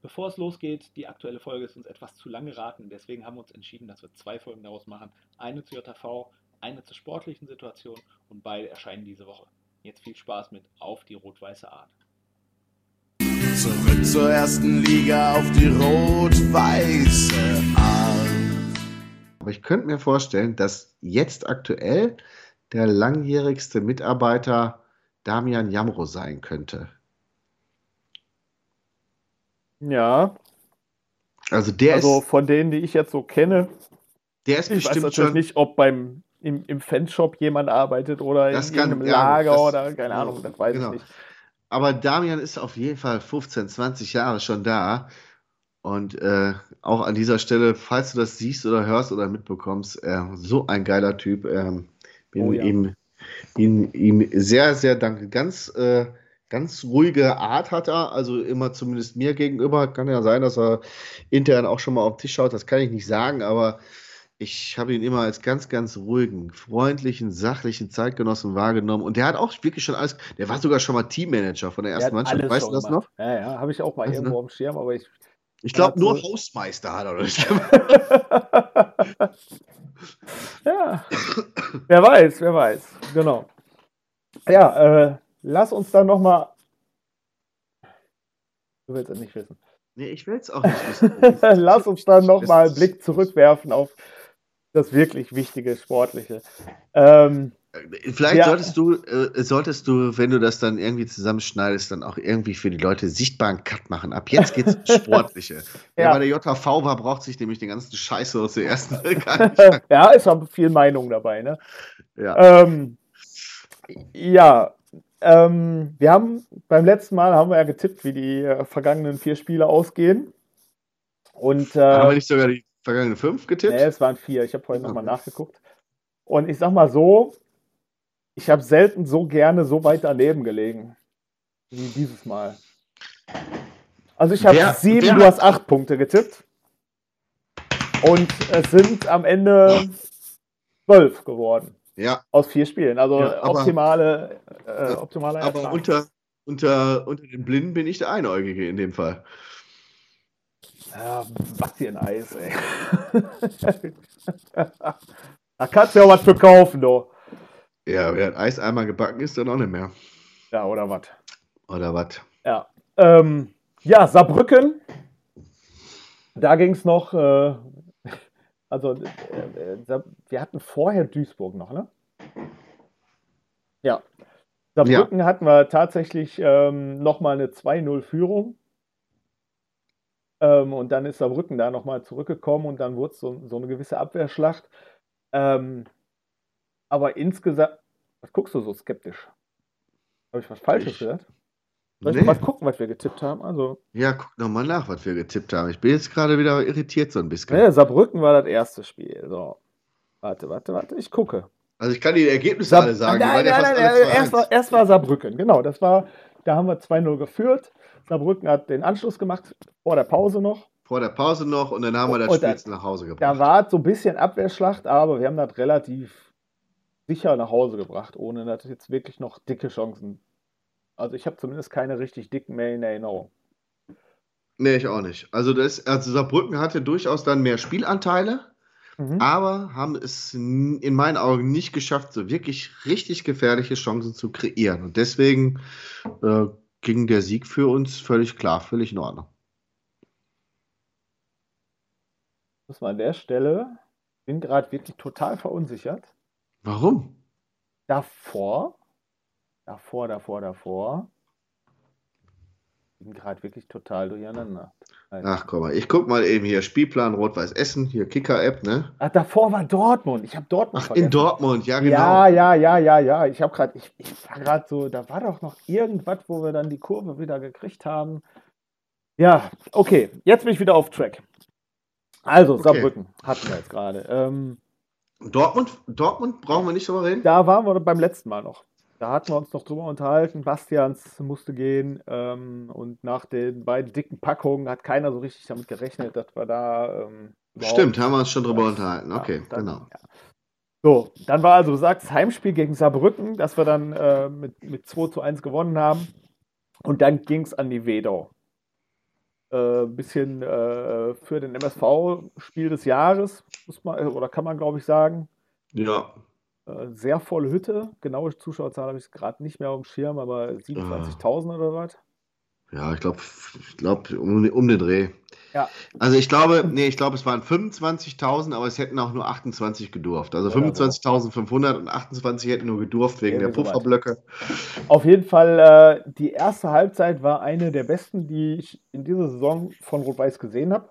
Bevor es losgeht, die aktuelle Folge ist uns etwas zu lang geraten. Deswegen haben wir uns entschieden, dass wir zwei Folgen daraus machen. Eine zu JV, eine zur sportlichen Situation und beide erscheinen diese Woche. Jetzt viel Spaß mit Auf die rot-weiße Art. Zurück zur ersten Liga auf die rot-weiße Art. Aber ich könnte mir vorstellen, dass jetzt aktuell der langjährigste Mitarbeiter Damian Jamro sein könnte. Ja. Also der also ist, von denen, die ich jetzt so kenne, der ist ich weiß bestimmt natürlich schon. nicht, ob beim im, im Fanshop jemand arbeitet oder in kann- ja, Lager das- oder keine Ahnung, das weiß genau. ich nicht. Aber Damian ist auf jeden Fall 15, 20 Jahre schon da. Und äh, auch an dieser Stelle, falls du das siehst oder hörst oder mitbekommst, äh, so ein geiler Typ. Ähm, bin Oh ja. ihm, ihm, ihm sehr, sehr danke. Ganz, äh, ganz ruhige Art hat er, also immer zumindest mir gegenüber. Kann ja sein, dass er intern auch schon mal auf den Tisch schaut, das kann ich nicht sagen, aber ich habe ihn immer als ganz, ganz ruhigen, freundlichen, sachlichen Zeitgenossen wahrgenommen. Und der hat auch wirklich schon alles, der war sogar schon mal Teammanager von der Der ersten hat Mannschaft. Weißt du das noch? Ja, ja, habe ich auch mal Weißt irgendwo am Schirm, aber ich. Ich glaube, nur so- Hausmeister hat er noch nicht gemacht. ja, wer weiß, wer weiß. Genau. Ja, äh, lass uns dann nochmal. Du willst es nicht wissen. Nee, ich will es auch nicht wissen. Lass uns dann nochmal einen Blick zurückwerfen auf das wirklich wichtige Sportliche. Ähm, Vielleicht Ja. solltest du, äh, solltest du, wenn du das dann irgendwie zusammenschneidest, dann auch irgendwie für die Leute sichtbaren Cut machen. Ab jetzt geht's Sportliche. Wer Ja. bei der JV war, braucht sich nämlich den ganzen Scheiße aus der ersten gar nicht. ja, ist aber viel Meinung dabei, ne? Ja. Ähm, ja, ähm, wir haben beim letzten Mal haben wir ja getippt, wie die äh, vergangenen vier Spiele ausgehen. Und äh, Haben wir nicht sogar die vergangenen fünf getippt? Nee, es waren vier. Ich habe vorhin nochmal Okay. nachgeguckt. Und ich sag mal so, ich habe selten so gerne so weit daneben gelegen wie dieses Mal. Also ich habe sieben, wer du hast acht Punkte getippt. Und es sind am Ende zwölf geworden Ja, aus vier Spielen. Also Ja, aber- optimale, äh, optimale aber Ertrag. unter, unter, unter den Blinden bin ich der Einäugige in dem Fall. Ja, was hier ein Eis, ey. da kannst du ja was für kaufen, du. Ja, wer Eis einmal gebacken ist, dann auch nicht mehr. Ja, oder was? Oder was? Ja. Ähm, ja, Saarbrücken. Da ging es noch. Äh, also, äh, äh, Sa- wir hatten vorher Duisburg noch, ne? Ja. Saarbrücken hatten wir tatsächlich ähm, nochmal eine 2-0-Führung. Ähm, und dann ist Saarbrücken da nochmal zurückgekommen und dann wurde es so, so eine gewisse Abwehrschlacht. Ähm, aber insgesamt. Was guckst du so skeptisch? Habe ich was Falsches Ich- gesagt? Soll ich Nee. mal gucken, was wir getippt haben? Also, Ja, guck nochmal nach, was wir getippt haben. Ich bin jetzt gerade wieder irritiert so ein bisschen. ne, Saarbrücken war das erste Spiel. So. Warte, warte, warte, ich gucke. Also ich kann die Ergebnisse Saar- alle sagen. Nein, ja nein, nein, nein, erst, 2-1. war, erst war Saarbrücken, genau. Das war, da haben wir 2-0 geführt. Saarbrücken hat den Anschluss gemacht, vor der Pause noch. Vor der Pause noch und dann haben wir das Spiel jetzt nach Hause Da gebracht. war es so ein bisschen Abwehrschlacht, aber wir haben das relativ sicher nach Hause gebracht, ohne dass jetzt wirklich noch dicke Chancen. Also ich habe zumindest keine richtig dicken mehr in Erinnerung. Nee, ich auch nicht. Also, das, also Saarbrücken hatte durchaus dann mehr Spielanteile, Mhm. aber haben es in meinen Augen nicht geschafft, so wirklich richtig gefährliche Chancen zu kreieren. Und deswegen äh, ging der Sieg für uns völlig klar, völlig in Ordnung. Muss man an der Stelle, bin gerade wirklich total verunsichert. Warum? davor, davor, davor, davor, bin gerade wirklich total durcheinander. Ach, komm mal, ich guck mal eben hier, Spielplan Rot-Weiß Essen, hier Kicker-App, ne? Ach, davor war Dortmund. Ich habe Dortmund Ach, in Dortmund, ja, genau. Ja, ja, ja, ja, ja. Ich habe gerade, ich, ich war gerade so, da war doch noch irgendwas, wo wir dann die Kurve wieder gekriegt haben. Ja, okay, jetzt bin ich wieder auf Track. Also, Okay. Saarbrücken hatten wir jetzt gerade. Ähm, Dortmund, Dortmund brauchen wir nicht drüber reden. Da waren wir beim letzten Mal noch. Da hatten wir uns noch drüber unterhalten. Bastians musste gehen. Ähm, und nach den beiden dicken Packungen hat keiner so richtig damit gerechnet, dass wir da. Ähm, Stimmt, haben wir uns schon drüber Ja, unterhalten. Okay, dann- genau. ja. So, dann war also, du sagst, Heimspiel gegen Saarbrücken, dass wir dann äh, mit, mit 2 zu 1 gewonnen haben. Und dann ging es an die Wedau. äh, bisschen äh, für den MSV Spiel des Jahres, muss man, oder kann man glaube ich sagen. Ja. Äh, sehr volle Hütte. Genaue Zuschauerzahl habe ich gerade nicht mehr auf dem Schirm, aber 27.000 oder was? Ja, ich glaube, ich glaub, um, um den Dreh. Ja. Also ich glaube, nee, ich glaube, es waren 25.000, aber es hätten auch nur 28 gedurft. Also Oder so. 25.500 und 28 hätten nur gedurft wegen der. Pufferblöcke. Auf jeden Fall, äh, die erste Halbzeit war eine der besten, die ich in dieser Saison von Rot-Weiß gesehen habe.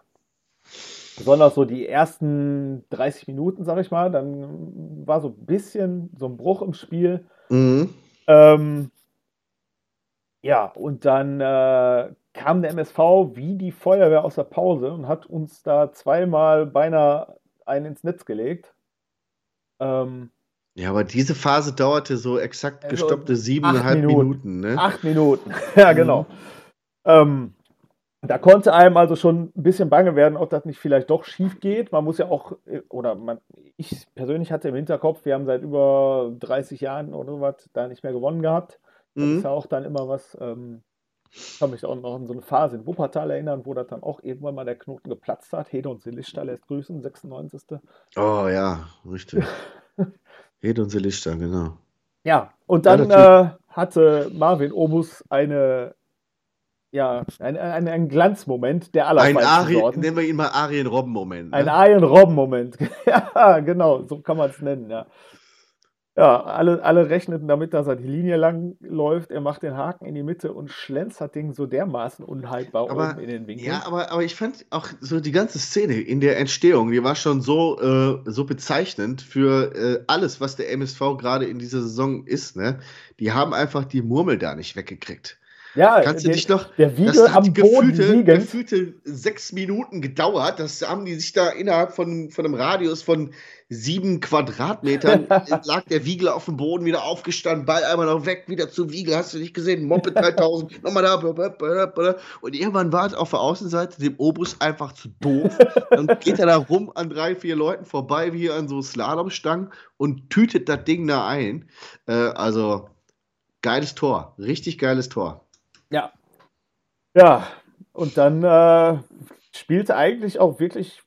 Besonders so die ersten 30 Minuten, sag ich mal. Dann war so ein bisschen so ein Bruch im Spiel. Mhm. Ähm, ja, und dann äh, kam der MSV wie die Feuerwehr aus der Pause und hat uns da zweimal beinahe einen ins Netz gelegt. Ähm, Ja, aber diese Phase dauerte so exakt Also gestoppte siebeneinhalb Minuten. Minuten, ne? Acht Minuten, ja, genau. Ähm, da konnte einem also schon ein bisschen bange werden, ob das nicht vielleicht doch schief geht. Man muss ja auch, äh, oder man, ich persönlich hatte im Hinterkopf, wir haben seit über 30 Jahren oder so was da nicht mehr gewonnen gehabt. Das Mhm. ist ja auch dann immer was, ähm, ich kann mich auch noch an so eine Phase in Wuppertal erinnern, wo das dann auch irgendwann mal der Knoten geplatzt hat. Hede und Silichta lässt grüßen, 96. Oh ja, richtig. Hed und Lichter, genau. Ja, und dann Ja, äh, hatte Marvin Obus eine, ja, ein, ein, ein Glanzmoment der Ein allerfeinsten Ari, Sorten. nennen wir ihn mal Arien-Robben-Moment. Ein Ne? Iron Robben-Moment. ja, genau, so kann man es nennen, ja. Ja, alle, alle rechneten damit, dass er die Linie lang läuft. Er macht den Haken in die Mitte und schlänzt das Ding so dermaßen unhaltbar Aber- oben in den Winkel. Ja, aber, aber ich fand auch so die ganze Szene in der Entstehung, die war schon so, äh, so bezeichnend für äh, alles, was der MSV gerade in dieser Saison ist. Ne? Die haben einfach die Murmel da nicht weggekriegt. Ja, Kannst du der, dich noch. der Das Wiegel hat am Boden gefühlte, liegend. gefühlte sechs Minuten gedauert. Das haben die sich da innerhalb von, von einem Radius von sieben Quadratmetern lag der Wiegel auf dem Boden wieder aufgestanden, Ball einmal noch weg, wieder zu Wiegel. Hast du nicht gesehen? Moppe 3000, nochmal da. Und irgendwann war es auf der Außenseite dem Obus einfach zu doof. Dann geht er da rum an drei, vier Leuten vorbei, wie an so Slalomstangen und tütet das Ding da ein. Äh, also geiles Tor, richtig geiles Tor. Ja. Ja, und dann äh, spielte eigentlich auch wirklich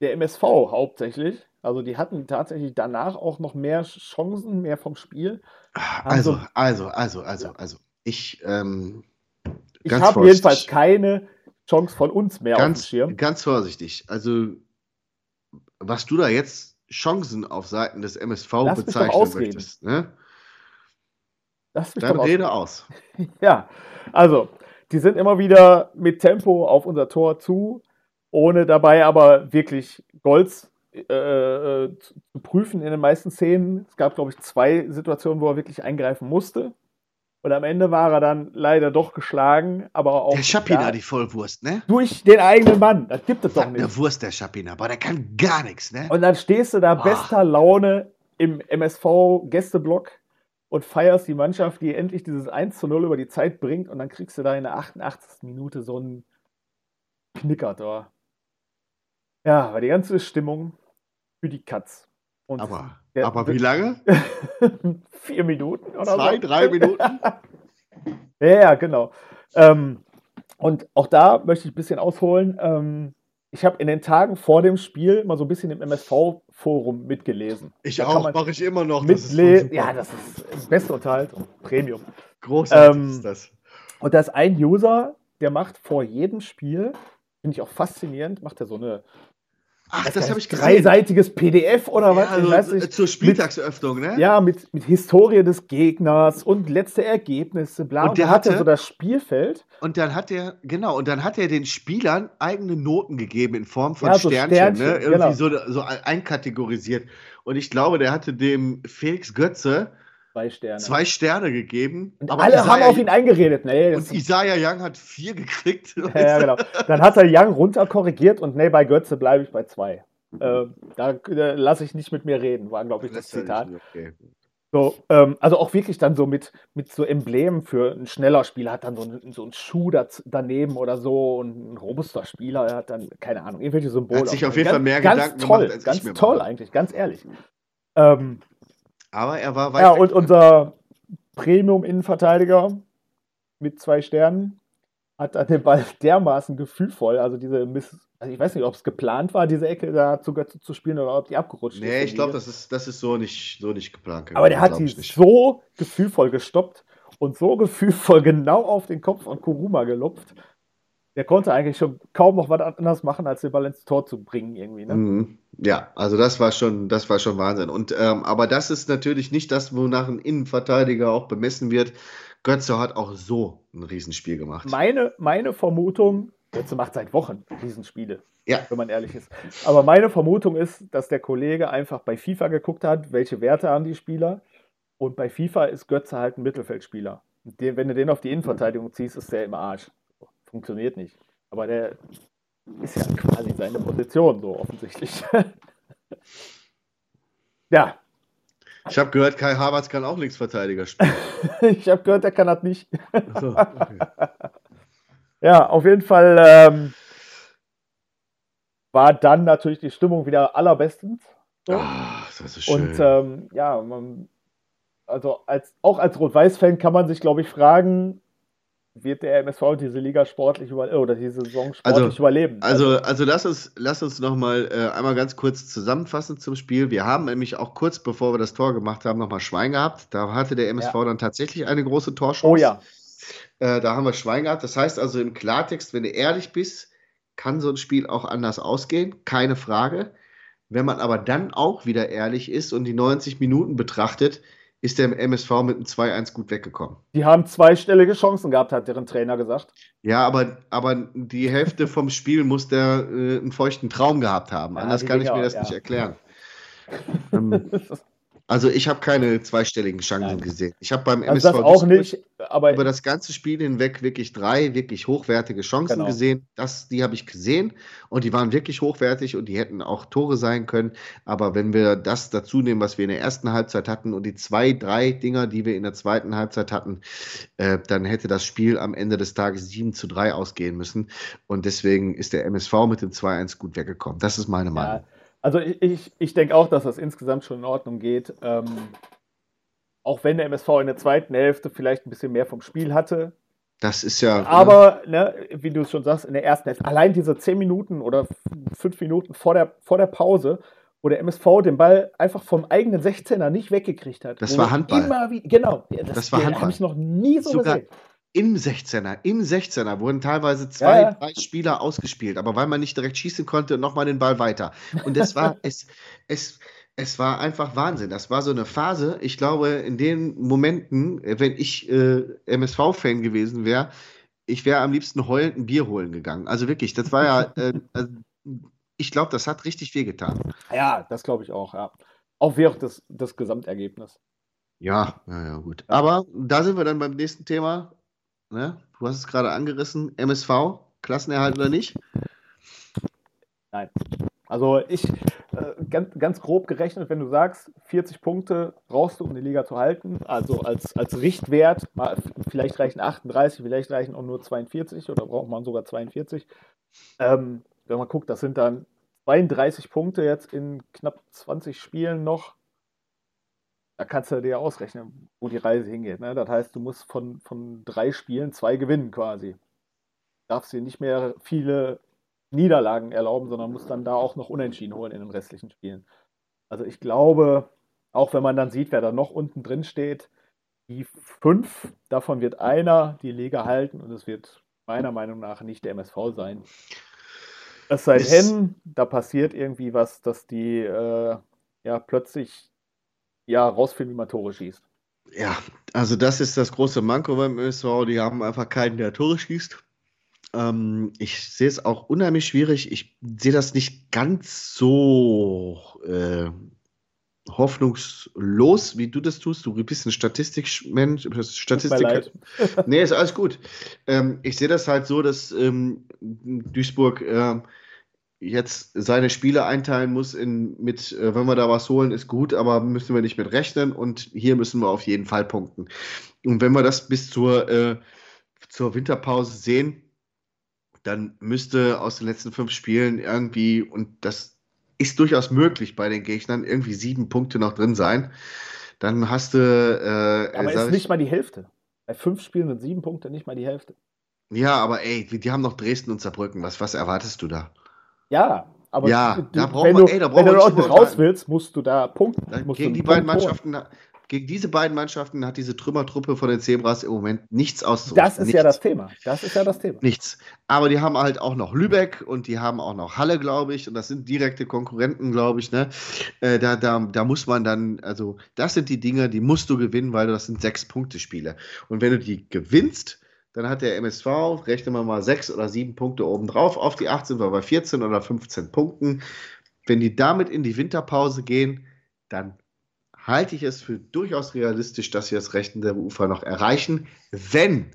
der MSV hauptsächlich. Also die hatten tatsächlich danach auch noch mehr Chancen, mehr vom Spiel. Also, Also- also, also, also, ich, ähm, Ich Ganz habe jedenfalls keine Chance von uns mehr auf dem ganz, Schirm. ganz vorsichtig. Also, was du da jetzt Chancen auf Seiten des MSV Lass bezeichnen möchtest, ne? Lass mich Dann rede aus. Ja, also, die sind immer wieder mit Tempo auf unser Tor zu, ohne dabei aber wirklich Golds äh, äh, zu prüfen in den meisten Szenen. Es gab, glaube ich, zwei Situationen, wo er wirklich eingreifen musste. Und am Ende war er dann leider doch geschlagen, aber auch Der Schapina, die Vollwurst, ne? durch den eigenen Mann. Das gibt es doch nicht. eine Wurst, der Schapina, aber der kann gar nichts, ne? Und dann stehst du da bester Laune im MSV-Gästeblock und feierst die Mannschaft, die endlich dieses 1 zu 0 über die Zeit bringt und dann kriegst du da in der 88. Minute so einen Knicker da. Ja, war die ganze Stimmung für die Katz. Und Aber, der- aber wie lange? vier Minuten oder Zwei, so. drei Minuten? Ja, ja, genau. Ähm, und auch da möchte ich ein bisschen ausholen. Ähm, ich habe in den Tagen vor dem Spiel mal so ein bisschen im MSV-Forum mitgelesen. Ich Da auch, mache ich immer noch. Das ist voll Mitle super. ja, das ist beste Unterhaltung, Premium. Großartig ähm, ist das. Und da ist ein User, der macht vor jedem Spiel, finde ich auch faszinierend, macht er so eine Ach, das habe ich gesehen. dreiseitiges PDF oder was? Ja, also, ich weiß nicht. zur Spieltagseröffnung, ne? Ja, mit, mit Historie des Gegners und letzte Ergebnisse, bla. Und der da hat er hatte- so das Spielfeld. Und dann hat er, genau, und dann hat er den Spielern eigene Noten gegeben in Form von Ja, so Sternchen, Sternchen, ne? Irgendwie genau. so, so einkategorisiert. Und ich glaube, der hatte dem Felix Götze Zwei Sterne. zwei Sterne gegeben. und aber alle haben Isaiah- auf ihn eingeredet. Nee, das, Und Isaiah Young hat vier gekriegt. ja, genau. Dann hat er Young runterkorrigiert und nee, bei Götze bleibe ich bei zwei. Äh, da äh, lasse ich nicht mit mir reden, war, glaube ich, das Zitat. Okay. So, ähm, also auch wirklich dann so mit, mit so Emblemen für ein schneller Spieler hat dann so ein, so ein Schuh daneben oder so und ein robuster Spieler hat dann, keine Ahnung, irgendwelche Symbole. Hat sich auf jeden Fall mehr ganz Gedanken toll, gemacht, als ganz toll mache. eigentlich, ganz ehrlich. Ähm, Aber er war weit ja, und unser Premium-Innenverteidiger mit zwei Sternen, hat dann den Ball dermaßen gefühlvoll, also diese Miss, also ich weiß nicht, ob es geplant war, diese Ecke da zu Götze zu spielen oder ob die abgerutscht Nee, ist. ich glaube, das ist, das ist so nicht, so nicht geplant. Aber der gewesen, hat die so gefühlvoll gestoppt und so gefühlvoll genau auf den Kopf von Kuruma gelupft. Der konnte eigentlich schon kaum noch was anderes machen, als den Ball ins Tor zu bringen, irgendwie. Ne? Mhm. Ja, also das war schon, das war schon Wahnsinn. Und ähm, aber das ist natürlich nicht das, wonach ein Innenverteidiger auch bemessen wird. Götze hat auch so ein Riesenspiel gemacht. Meine, meine Vermutung, Götze macht seit Wochen Riesenspiele, Ja, wenn man ehrlich ist. Aber meine Vermutung ist, dass der Kollege einfach bei FIFA geguckt hat, welche Werte haben die Spieler. Und bei FIFA ist Götze halt ein Mittelfeldspieler. Den, wenn du den auf die Innenverteidigung ziehst, ist der im Arsch. Funktioniert nicht. Aber der ist ja quasi seine Position, so offensichtlich. ja, ich habe gehört, Kai Havertz kann auch Linksverteidiger spielen. ich habe gehört, der kann das nicht. So, okay. Ja, auf jeden Fall ähm, war dann natürlich die Stimmung wieder allerbestens. So. Ah, das ist schön. Und ähm, ja, man, also als, auch als Rot-Weiß-Fan kann man sich, glaube ich, fragen, wird der MSV diese Liga sportlich über oder diese Saison sportlich Also- überleben? Also, also lass uns, lass uns noch mal äh, einmal ganz kurz zusammenfassen zum Spiel. Wir haben nämlich auch kurz bevor wir das Tor gemacht haben, noch mal Schwein gehabt. Da hatte der MSV Ja. dann tatsächlich eine große Torchance. oh ja, Äh, da haben wir Schwein gehabt. Das heißt also im Klartext, wenn du ehrlich bist, kann so ein Spiel auch anders ausgehen, keine Frage. Wenn man aber dann auch wieder ehrlich ist und die 90 Minuten betrachtet, ist der MSV mit einem 2-1 gut weggekommen. die haben zweistellige Chancen gehabt, hat deren Trainer gesagt. Ja, aber, aber die Hälfte vom Spiel muss der äh, einen feuchten Traum gehabt haben. Ja, Anders kann ich mir das ja. nicht erklären. ähm, also ich habe keine zweistelligen Chancen Nein. gesehen. Ich habe beim Also MSV auch nicht, aber über das ganze Spiel hinweg wirklich drei wirklich hochwertige Chancen Genau. gesehen. Das, die habe ich gesehen und die waren wirklich hochwertig und die hätten auch Tore sein können. Aber wenn wir das dazu nehmen, was wir in der ersten Halbzeit hatten und die zwei, drei Dinger, die wir in der zweiten Halbzeit hatten, äh, dann hätte das Spiel am Ende des Tages 7 zu 3 ausgehen müssen. Und deswegen ist der MSV mit dem 2-1 gut weggekommen. Das ist meine Meinung. Ja, also ich, ich, ich denke auch, dass das insgesamt schon in Ordnung geht. Ähm, auch wenn der MSV in der zweiten Hälfte vielleicht ein bisschen mehr vom Spiel hatte. Das ist ja. Aber, ne, wie du es schon sagst, in der ersten Hälfte, allein diese 10 Minuten oder fünf Minuten vor der, vor der Pause, wo der MSV den Ball einfach vom eigenen 16er nicht weggekriegt hat. Das war Handball. Immer wie, genau. Ja, Das war Handball. habe ich noch nie so Sogar- gesehen. Im 16er, im 16er wurden teilweise zwei, Ja, drei Spieler ausgespielt, aber weil man nicht direkt schießen konnte, nochmal den Ball weiter. Und das war, es, es, es war einfach Wahnsinn. Das war so eine Phase, ich glaube, in den Momenten, wenn ich äh, MSV-Fan gewesen wäre, ich wäre am liebsten heulend ein Bier holen gegangen. Also wirklich, das war ja, äh, also, ich glaube, das hat richtig wehgetan. Ja, das glaube ich auch, ja. Auch wie auch das, das Gesamtergebnis. Ja, ja, ja, gut. Aber da sind wir dann beim nächsten Thema. Ne? Du hast es gerade angerissen, MSV, Klassenerhalt oder nicht? Also ich, äh, ganz, ganz grob gerechnet, wenn du sagst, 40 Punkte brauchst du, um die Liga zu halten, also als, als Richtwert, mal, vielleicht reichen 38, vielleicht reichen auch nur 42 oder braucht man sogar 42. Ähm, wenn man guckt, das sind dann 32 Punkte jetzt in knapp 20 Spielen noch. Da kannst du dir ausrechnen, wo die Reise hingeht. Ne? Das heißt, du musst von, von drei Spielen zwei gewinnen quasi. Darfst dir nicht mehr viele Niederlagen erlauben, sondern muss dann da auch noch Unentschieden holen in den restlichen Spielen. Also ich glaube, auch wenn man dann sieht, wer da noch unten drin steht, die fünf, davon wird einer die Liga halten und es wird meiner Meinung nach nicht der MSV sein. Es sei denn, da passiert irgendwie was, dass die äh, ja plötzlich ja rausfinden, wie man Tore schießt. Ja, also das ist das große Manko beim ÖSV. Die haben einfach keinen, der Tore schießt. Ähm, ich sehe es auch unheimlich schwierig. Ich sehe das nicht ganz so äh, hoffnungslos, wie du das tust. Du bist ein Statistikmensch, Statistiker. leid. Nee, ist alles gut. Ähm, ich sehe das halt so, dass ähm, Duisburg ähm, jetzt seine Spiele einteilen muss in, mit, äh, wenn wir da was holen, ist gut, aber müssen wir nicht mit rechnen und hier müssen wir auf jeden Fall punkten. Und wenn wir das bis zur, äh, zur Winterpause sehen, dann müsste aus den letzten fünf Spielen irgendwie, und das ist durchaus möglich bei den Gegnern, irgendwie sieben Punkte noch drin sein. Dann hast du, äh, Aber sag ist ich- nicht mal die Hälfte. Bei fünf Spielen sind sieben Punkte nicht mal die Hälfte. Ja, aber ey, die die haben noch Dresden und Saarbrücken. Was, was erwartest du da? Ja, aber Ja, du, da du, braucht wenn, man- du, ey, da braucht wenn du da raus willst, musst du da punkten. Da- Musst Gegen die beiden Punkt holen. Mannschaften, gegen diese beiden Mannschaften hat diese Trümmertruppe von den Zebras im Moment nichts auszurichten. Das ist nichts. ja das Thema. Das ist ja das Thema. Nichts. Aber die haben halt auch noch Lübeck und die haben auch noch Halle, glaube ich. Und das sind direkte Konkurrenten, glaube ich. Ne? Äh, da, da, da muss man dann, also das sind die Dinge, die musst du gewinnen, weil das sind sechs Punkte-Spiele. Und wenn du die gewinnst, dann hat der MSV, rechnen wir mal sechs oder sieben Punkte obendrauf. Auf die 18 wir bei 14 oder 15 Punkten. Wenn die damit in die Winterpause gehen, dann halte ich es für durchaus realistisch, dass sie das rechtende Ufer noch erreichen, wenn,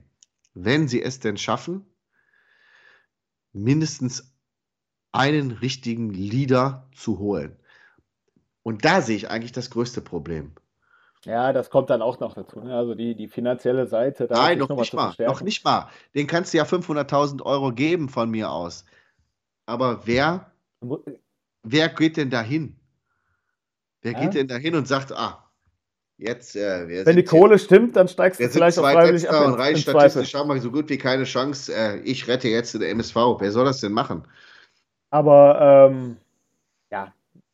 wenn sie es denn schaffen, mindestens einen richtigen Leader zu holen. Und da sehe ich eigentlich das größte Problem. Ja, das kommt dann auch noch dazu. Ne? Also die, die finanzielle Seite, da Nein, noch noch nicht mal. Noch nicht mal. Den kannst du ja 500.000 Euro geben von mir aus. Aber wer, wer geht denn dahin? Wer Ja. geht denn dahin und sagt, ah, jetzt, äh, Wenn die Kohle stimmt, dann steigst du vielleicht auch freiwillig ab und in, rein statistisch haben wir so gut wie keine Chance. Äh, ich rette jetzt den MSV. Wer soll das denn machen? Aber ähm,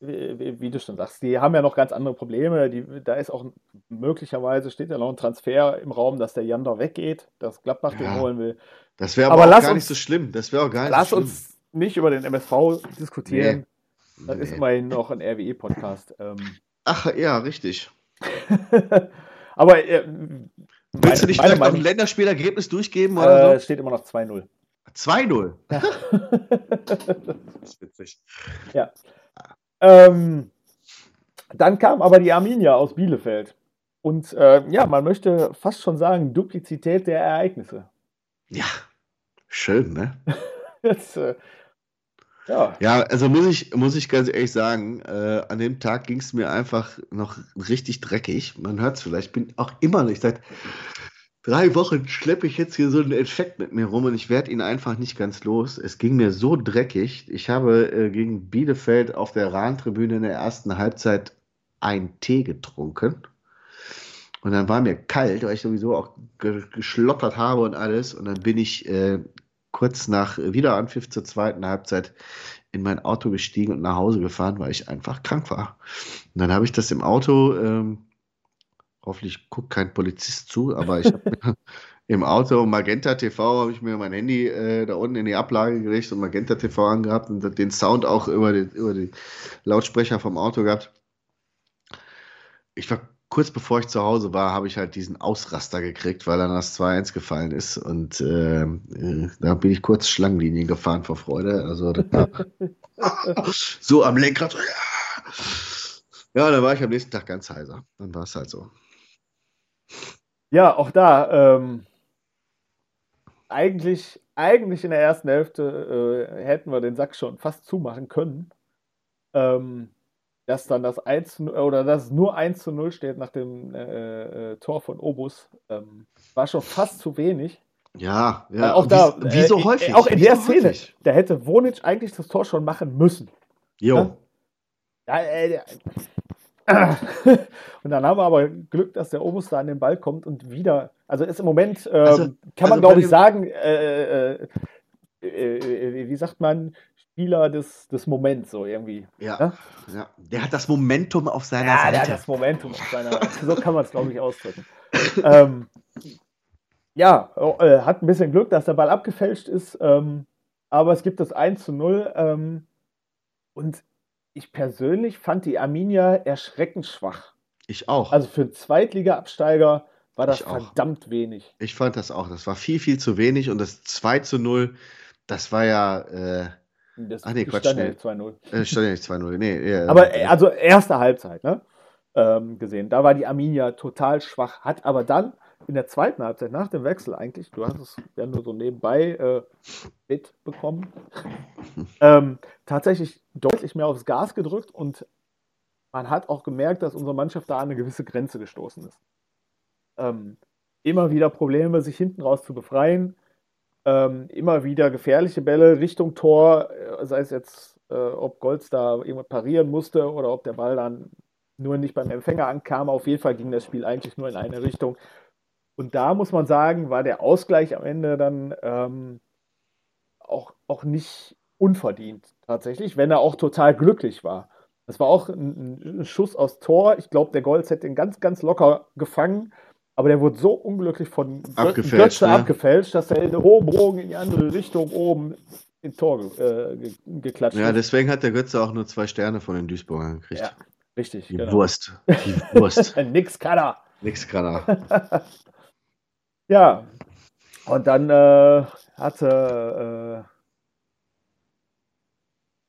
wie, du schon sagst, die haben ja noch ganz andere Probleme. Die, da ist auch möglicherweise steht ja noch ein Transfer im Raum, dass der Jander weggeht, dass Gladbach den Ja. holen will. Das wäre Aber aber, auch lass gar uns- nicht so schlimm. Das wäre auch gar nicht Lass so schlimm. uns nicht über den MSV diskutieren. Das ist Nee. immerhin noch ein RWE-Podcast. Ähm, Ach ja, richtig. aber äh, Willst du nicht vielleicht noch ein Länderspielergebnis durchgeben oder äh, steht immer noch 2-0. so? 2-0. Das ist witzig. Ähm, dann kam aber die Arminia aus Bielefeld. Und äh, ja, man möchte fast schon sagen, Duplizität der Ereignisse. Ja, schön, ne? Jetzt, äh, ja, Ja, also muss ich, muss ich ganz ehrlich sagen, äh, an dem Tag ging es mir einfach noch richtig dreckig. Man hört es vielleicht, bin auch immer nicht. Seit drei Wochen schleppe ich jetzt hier so einen Infekt mit mir rum und ich werde ihn einfach nicht ganz los. Es ging mir so dreckig. Ich habe äh, gegen Bielefeld auf der Rahntribüne in der ersten Halbzeit einen Tee getrunken. Und dann war mir kalt, weil ich sowieso auch ge geschlottert habe und alles. Und dann bin ich äh, kurz nach Wiederanpfiff zur zweiten Halbzeit in mein Auto gestiegen und nach Hause gefahren, weil ich einfach krank war. Und dann habe ich das im Auto, ähm, hoffentlich guckt kein Polizist zu, aber ich habe im Auto Magenta TV, habe ich mir mein Handy äh, da unten in die Ablage gelegt und Magenta TV angehabt und den Sound auch über die, über die Lautsprecher vom Auto gehabt. Ich war kurz bevor ich zu Hause war, habe ich halt diesen Ausraster gekriegt, weil dann das 2-1 gefallen ist. Und äh, äh, da bin ich kurz Schlangenlinien gefahren vor Freude. Also so am Lenkrad. Ja, ja dann war ich am nächsten Tag ganz heiser. Dann war es halt so. Ja, auch da, ähm, eigentlich, eigentlich in der ersten Hälfte äh, hätten wir den Sack schon fast zumachen können. Ähm, dass dann das 1 zu 0, oder dass es nur 1 zu 0 steht nach dem äh, äh, Tor von Obus, ähm, war schon fast zu wenig. Ja, Äh, ja. auch wie, da, wie so äh, häufig. Auch in wie der so Szene, häufig. da hätte Wonic eigentlich das Tor schon machen müssen. Jo. Ja, äh, der- und dann haben wir aber Glück, dass der Obus da an den Ball kommt und wieder, also ist im Moment, ähm, Also- kann man also glaube ich sagen, äh, äh, äh, äh, wie sagt man, Spieler des, des Moments so irgendwie. Ja, Ja? ja. Der hat das Momentum auf seiner Ja, der hat Seite. das Momentum auf seiner So kann man es, glaube ich, ausdrücken. ähm, ja, äh, hat ein bisschen Glück, dass der Ball abgefälscht ist, ähm, aber es gibt das 1 zu 0. Ähm, und ich persönlich fand die Arminia erschreckend schwach. Ich auch. Also für einen Zweitliga-Absteiger war das verdammt wenig. Ich fand das auch. Das war viel, viel zu wenig. Und das 2 zu 0, das war ja. Äh, Das Ach nee, Quatsch, stand ja nee. 2-0. äh, stand ja nicht 2-0. Nee, ja, Aber äh, also erste Halbzeit, ne? Ähm, gesehen. Da war die Arminia total schwach, hat aber dann in der zweiten Halbzeit, nach dem Wechsel eigentlich, du hast es ja nur so nebenbei äh, mitbekommen, ähm, tatsächlich deutlich mehr aufs Gas gedrückt und man hat auch gemerkt, dass unsere Mannschaft da an eine gewisse Grenze gestoßen ist. Ähm, immer wieder Probleme, sich hinten raus zu befreien. Ähm, immer wieder gefährliche Bälle Richtung Tor, äh, sei es jetzt, äh, ob Golz da irgendwas parieren musste oder ob der Ball dann nur nicht beim Empfänger ankam. Auf jeden Fall ging das Spiel eigentlich nur in eine Richtung. Und da muss man sagen, war der Ausgleich am Ende dann ähm, auch, auch nicht unverdient tatsächlich, wenn er auch total glücklich war. Das war auch ein, ein Schuss aus Tor. Ich glaube, der Golds hätte ihn ganz, ganz locker gefangen. Aber der wurde so unglücklich von abgefälscht, Götze ne? abgefälscht, dass er in den hohen Bogen in die andere Richtung oben ins Tor äh, geklatscht Ja, deswegen hat der Götze auch nur zwei Sterne von den Duisburgern gekriegt. Ja, richtig. Die genau. Wurst. Die Wurst. Nix kann er. Nix kann er. ja. Und dann äh, hatte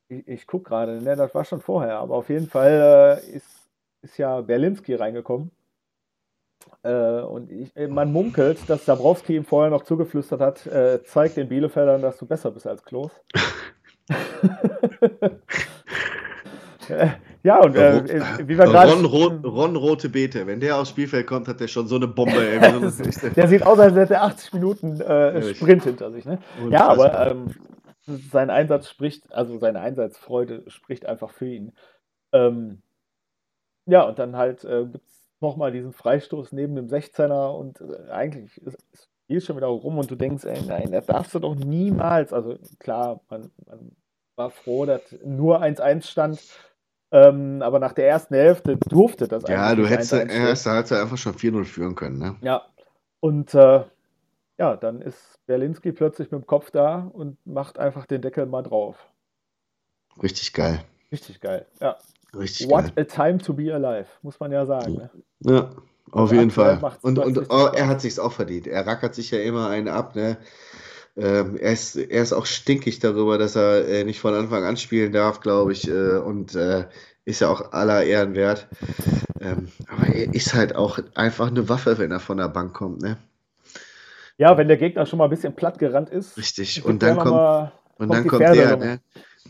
äh, ich, ich gucke gerade, ne, das war schon vorher, aber auf jeden Fall äh, ist, ist ja Berlinski reingekommen. Äh, und ich, äh, man munkelt, dass Dabrowski ihm vorher noch zugeflüstert hat, äh, zeig den Bielefeldern, dass du besser bist als Klos. ja, und äh, äh, wie wir gerade. Ron, Ron, Ron, Rote Beete, wenn der aufs Spielfeld kommt, hat der schon so eine Bombe. Ey, der sieht aus, als hätte er 80 Minuten äh, Sprint hinter sich. Ne? Ja, aber ähm, sein Einsatz spricht, also seine Einsatzfreude spricht einfach für ihn. Ähm, ja, und dann halt äh, gibt es nochmal diesen Freistoß neben dem 16er und äh, eigentlich ist, ist schon wieder rum und du denkst, ey, nein, das darfst du doch niemals. Also klar, man, man war froh, dass nur 1-1 stand. Ähm, aber nach der ersten Hälfte durfte das. Ja, du hättest erst einfach schon 4-0 führen können, ne? Ja. Und äh, ja, dann ist Berlinski plötzlich mit dem Kopf da und macht einfach den Deckel mal drauf. Richtig geil. Richtig geil, ja. Richtig What geil. a time to be alive, muss man ja sagen. Ne? Ja, auf also jeden Fall. Und, und oh, er hat sich's auch verdient. Er rackert sich ja immer einen ab, ne? Ähm, er, ist, er ist auch stinkig darüber, dass er äh, nicht von Anfang an spielen darf, glaube ich. Äh, und äh, ist ja auch aller Ehren wert. Ähm, aber er ist halt auch einfach eine Waffe, wenn er von der Bank kommt, ne? Ja, wenn der Gegner schon mal ein bisschen platt gerannt ist. Richtig. Und dann kommt, mal, und dann kommt der, ne?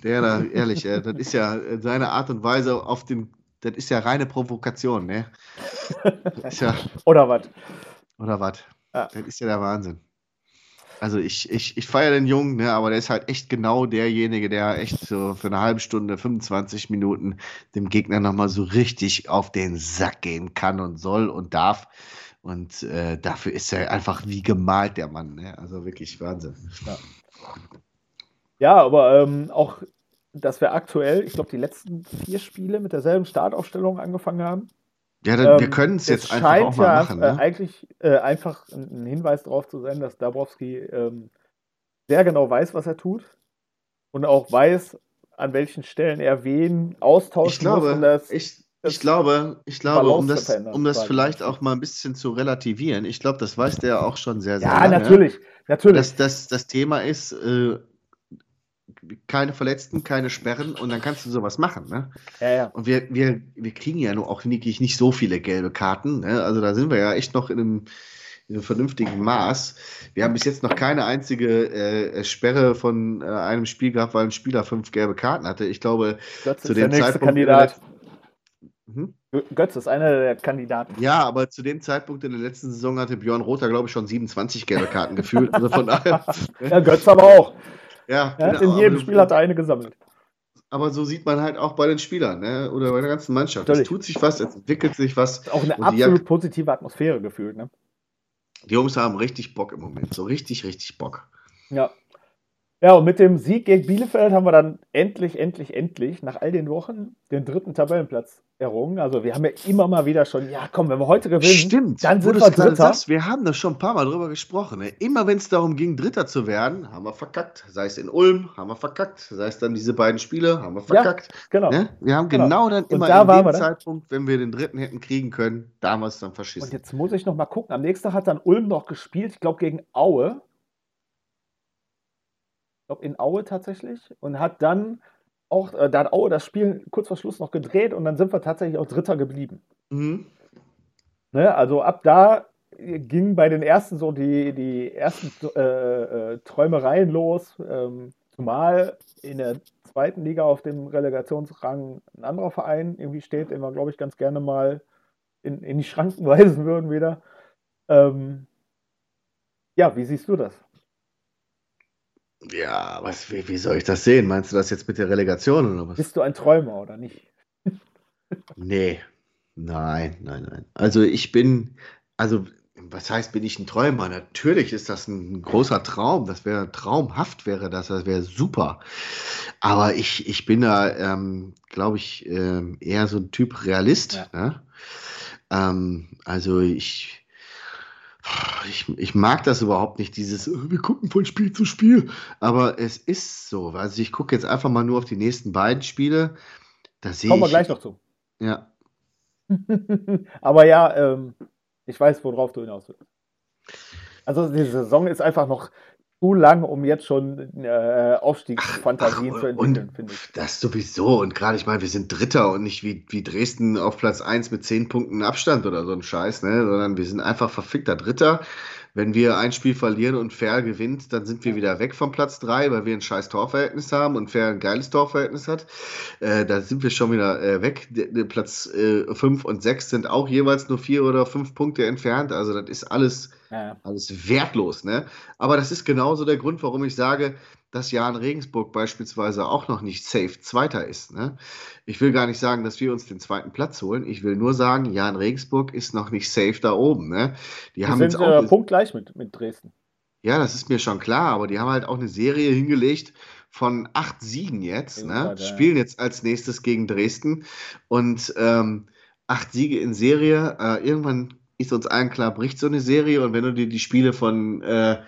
der da, ehrlich, äh, das ist ja äh, seine Art und Weise auf den, das ist ja reine Provokation, ne? Ja, oder was? Oder was? Ja. Das ist ja der Wahnsinn. Also ich, ich, ich feiere den Jungen, ne, aber der ist halt echt genau derjenige, der echt so für eine halbe Stunde, 25 Minuten dem Gegner nochmal so richtig auf den Sack gehen kann und soll und darf. Und äh, dafür ist er einfach wie gemalt, der Mann. Ne? Also wirklich Wahnsinn. Ja, ja aber ähm, auch, dass wir aktuell, ich glaube, die letzten vier Spiele mit derselben Startaufstellung angefangen haben. Ja, dann, ähm, wir können es jetzt einfach auch mal ja, machen. Ne? Äh, eigentlich äh, einfach ein Hinweis darauf zu sein, dass Dabrowski ähm, sehr genau weiß, was er tut und auch weiß, an welchen Stellen er wen austauschen ich glaube, muss. ich, ich glaube, ich glaube, um das, um das vielleicht auch mal ein bisschen zu relativieren, ich glaube, das weiß der auch schon sehr, sehr ja, lange. Ja, natürlich, natürlich. Dass das, das Thema ist, äh, keine Verletzten, keine Sperren und dann kannst du sowas machen. Ne? Ja, ja. Und wir, wir, wir kriegen ja nur auch wirklich nicht so viele gelbe Karten. Ne? Also da sind wir ja echt noch in einem, in einem vernünftigen Maß. Wir haben bis jetzt noch keine einzige äh, Sperre von äh, einem Spiel gehabt, weil ein Spieler fünf gelbe Karten hatte. Ich glaube, Götz zu dem Zeitpunkt. Kandidat. Mhm. Götz ist einer der Kandidaten. Ja, aber zu dem Zeitpunkt in der letzten Saison hatte Björn Rother, glaube ich, schon 27 gelbe Karten gefühlt. Also von daher. ja, Götz aber auch. Ja, ja genau, in jedem Spiel hat er eine gesammelt. Aber so sieht man halt auch bei den Spielern ne? oder bei der ganzen Mannschaft. Es tut sich was, es entwickelt sich was. Auch eine absolut positive Atmosphäre gefühlt. Ne? Die Jungs haben richtig Bock im Moment. So richtig, richtig Bock. Ja, ja, und mit dem Sieg gegen Bielefeld haben wir dann endlich, endlich, endlich nach all den Wochen den dritten Tabellenplatz errungen. Also wir haben ja immer mal wieder schon, ja komm, wenn wir heute gewinnen, Stimmt, dann sind wir Dritter. Sagst, wir haben da schon ein paar Mal drüber gesprochen. Ne? Immer wenn es darum ging, Dritter zu werden, haben wir verkackt. Sei es in Ulm, haben wir verkackt. Sei es dann diese beiden Spiele, haben wir verkackt. Ja, genau. Ne? Wir haben genau, genau dann immer da in dem Zeitpunkt, wenn wir den Dritten hätten kriegen können, damals dann verschissen. Und jetzt muss ich noch mal gucken. Am nächsten Tag hat dann Ulm noch gespielt, ich glaube gegen Aue glaube in Aue tatsächlich, und hat dann auch, äh, da hat Aue das Spiel kurz vor Schluss noch gedreht und dann sind wir tatsächlich auch Dritter geblieben. Mhm. Ne, also ab da ging bei den ersten so die, die ersten äh, äh, Träumereien los, ähm, zumal in der zweiten Liga auf dem Relegationsrang ein anderer Verein irgendwie steht, den wir, glaube ich, ganz gerne mal in, in die Schranken weisen würden wieder. Ähm, ja, wie siehst du das? Ja, was, wie, wie soll ich das sehen? Meinst du das jetzt mit der Relegation oder was? Bist du ein Träumer oder nicht? nee, nein, nein, nein. Also ich bin, also was heißt, bin ich ein Träumer? Natürlich ist das ein großer Traum. Das wäre traumhaft, wäre das. Das wäre super. Aber ich, ich bin da, ähm, glaube ich, ähm, eher so ein Typ Realist. Ja. Ne? Ähm, also ich, ich, ich mag das überhaupt nicht, dieses, äh, wir gucken von Spiel zu Spiel. Aber es ist so. Also ich gucke jetzt einfach mal nur auf die nächsten beiden Spiele. Da sehe Kommen wir ich. gleich noch zu. Ja, Aber ja, ähm, ich weiß, worauf du hinaus willst. Also die Saison ist einfach noch zu lang, um jetzt schon äh, Aufstiegsfantasien zu entwickeln, finde ich. Das sowieso. Und gerade, ich meine, wir sind Dritter und nicht wie, wie Dresden auf Platz 1 mit 10 Punkten Abstand oder so ein Scheiß, ne? Sondern wir sind einfach verfickter Dritter. Wenn wir ein Spiel verlieren und Fair gewinnt, dann sind wir wieder weg vom Platz 3, weil wir ein scheiß Torverhältnis haben und Fair ein geiles Torverhältnis hat. Äh, da sind wir schon wieder äh, weg. Der Platz 5 und 6 sind auch jeweils nur 4 oder 5 Punkte entfernt. Also das ist alles Ja. alles wertlos, ne? Aber das ist genauso der Grund, warum ich sage, dass Jan Regensburg beispielsweise auch noch nicht safe Zweiter ist, ne? Ich will gar nicht sagen, dass wir uns den zweiten Platz holen. Ich will nur sagen, Jan Regensburg ist noch nicht safe da oben, ne? Die Die haben sind jetzt auch, äh, punktgleich mit, mit Dresden. ja, das ist mir schon klar, aber die haben halt auch eine Serie hingelegt von acht Siegen jetzt, ne? Ja. Spielen jetzt als nächstes gegen Dresden und ähm, acht Siege in Serie. Äh, irgendwann ist uns allen klar, bricht so eine Serie und wenn du dir die Spiele von, äh,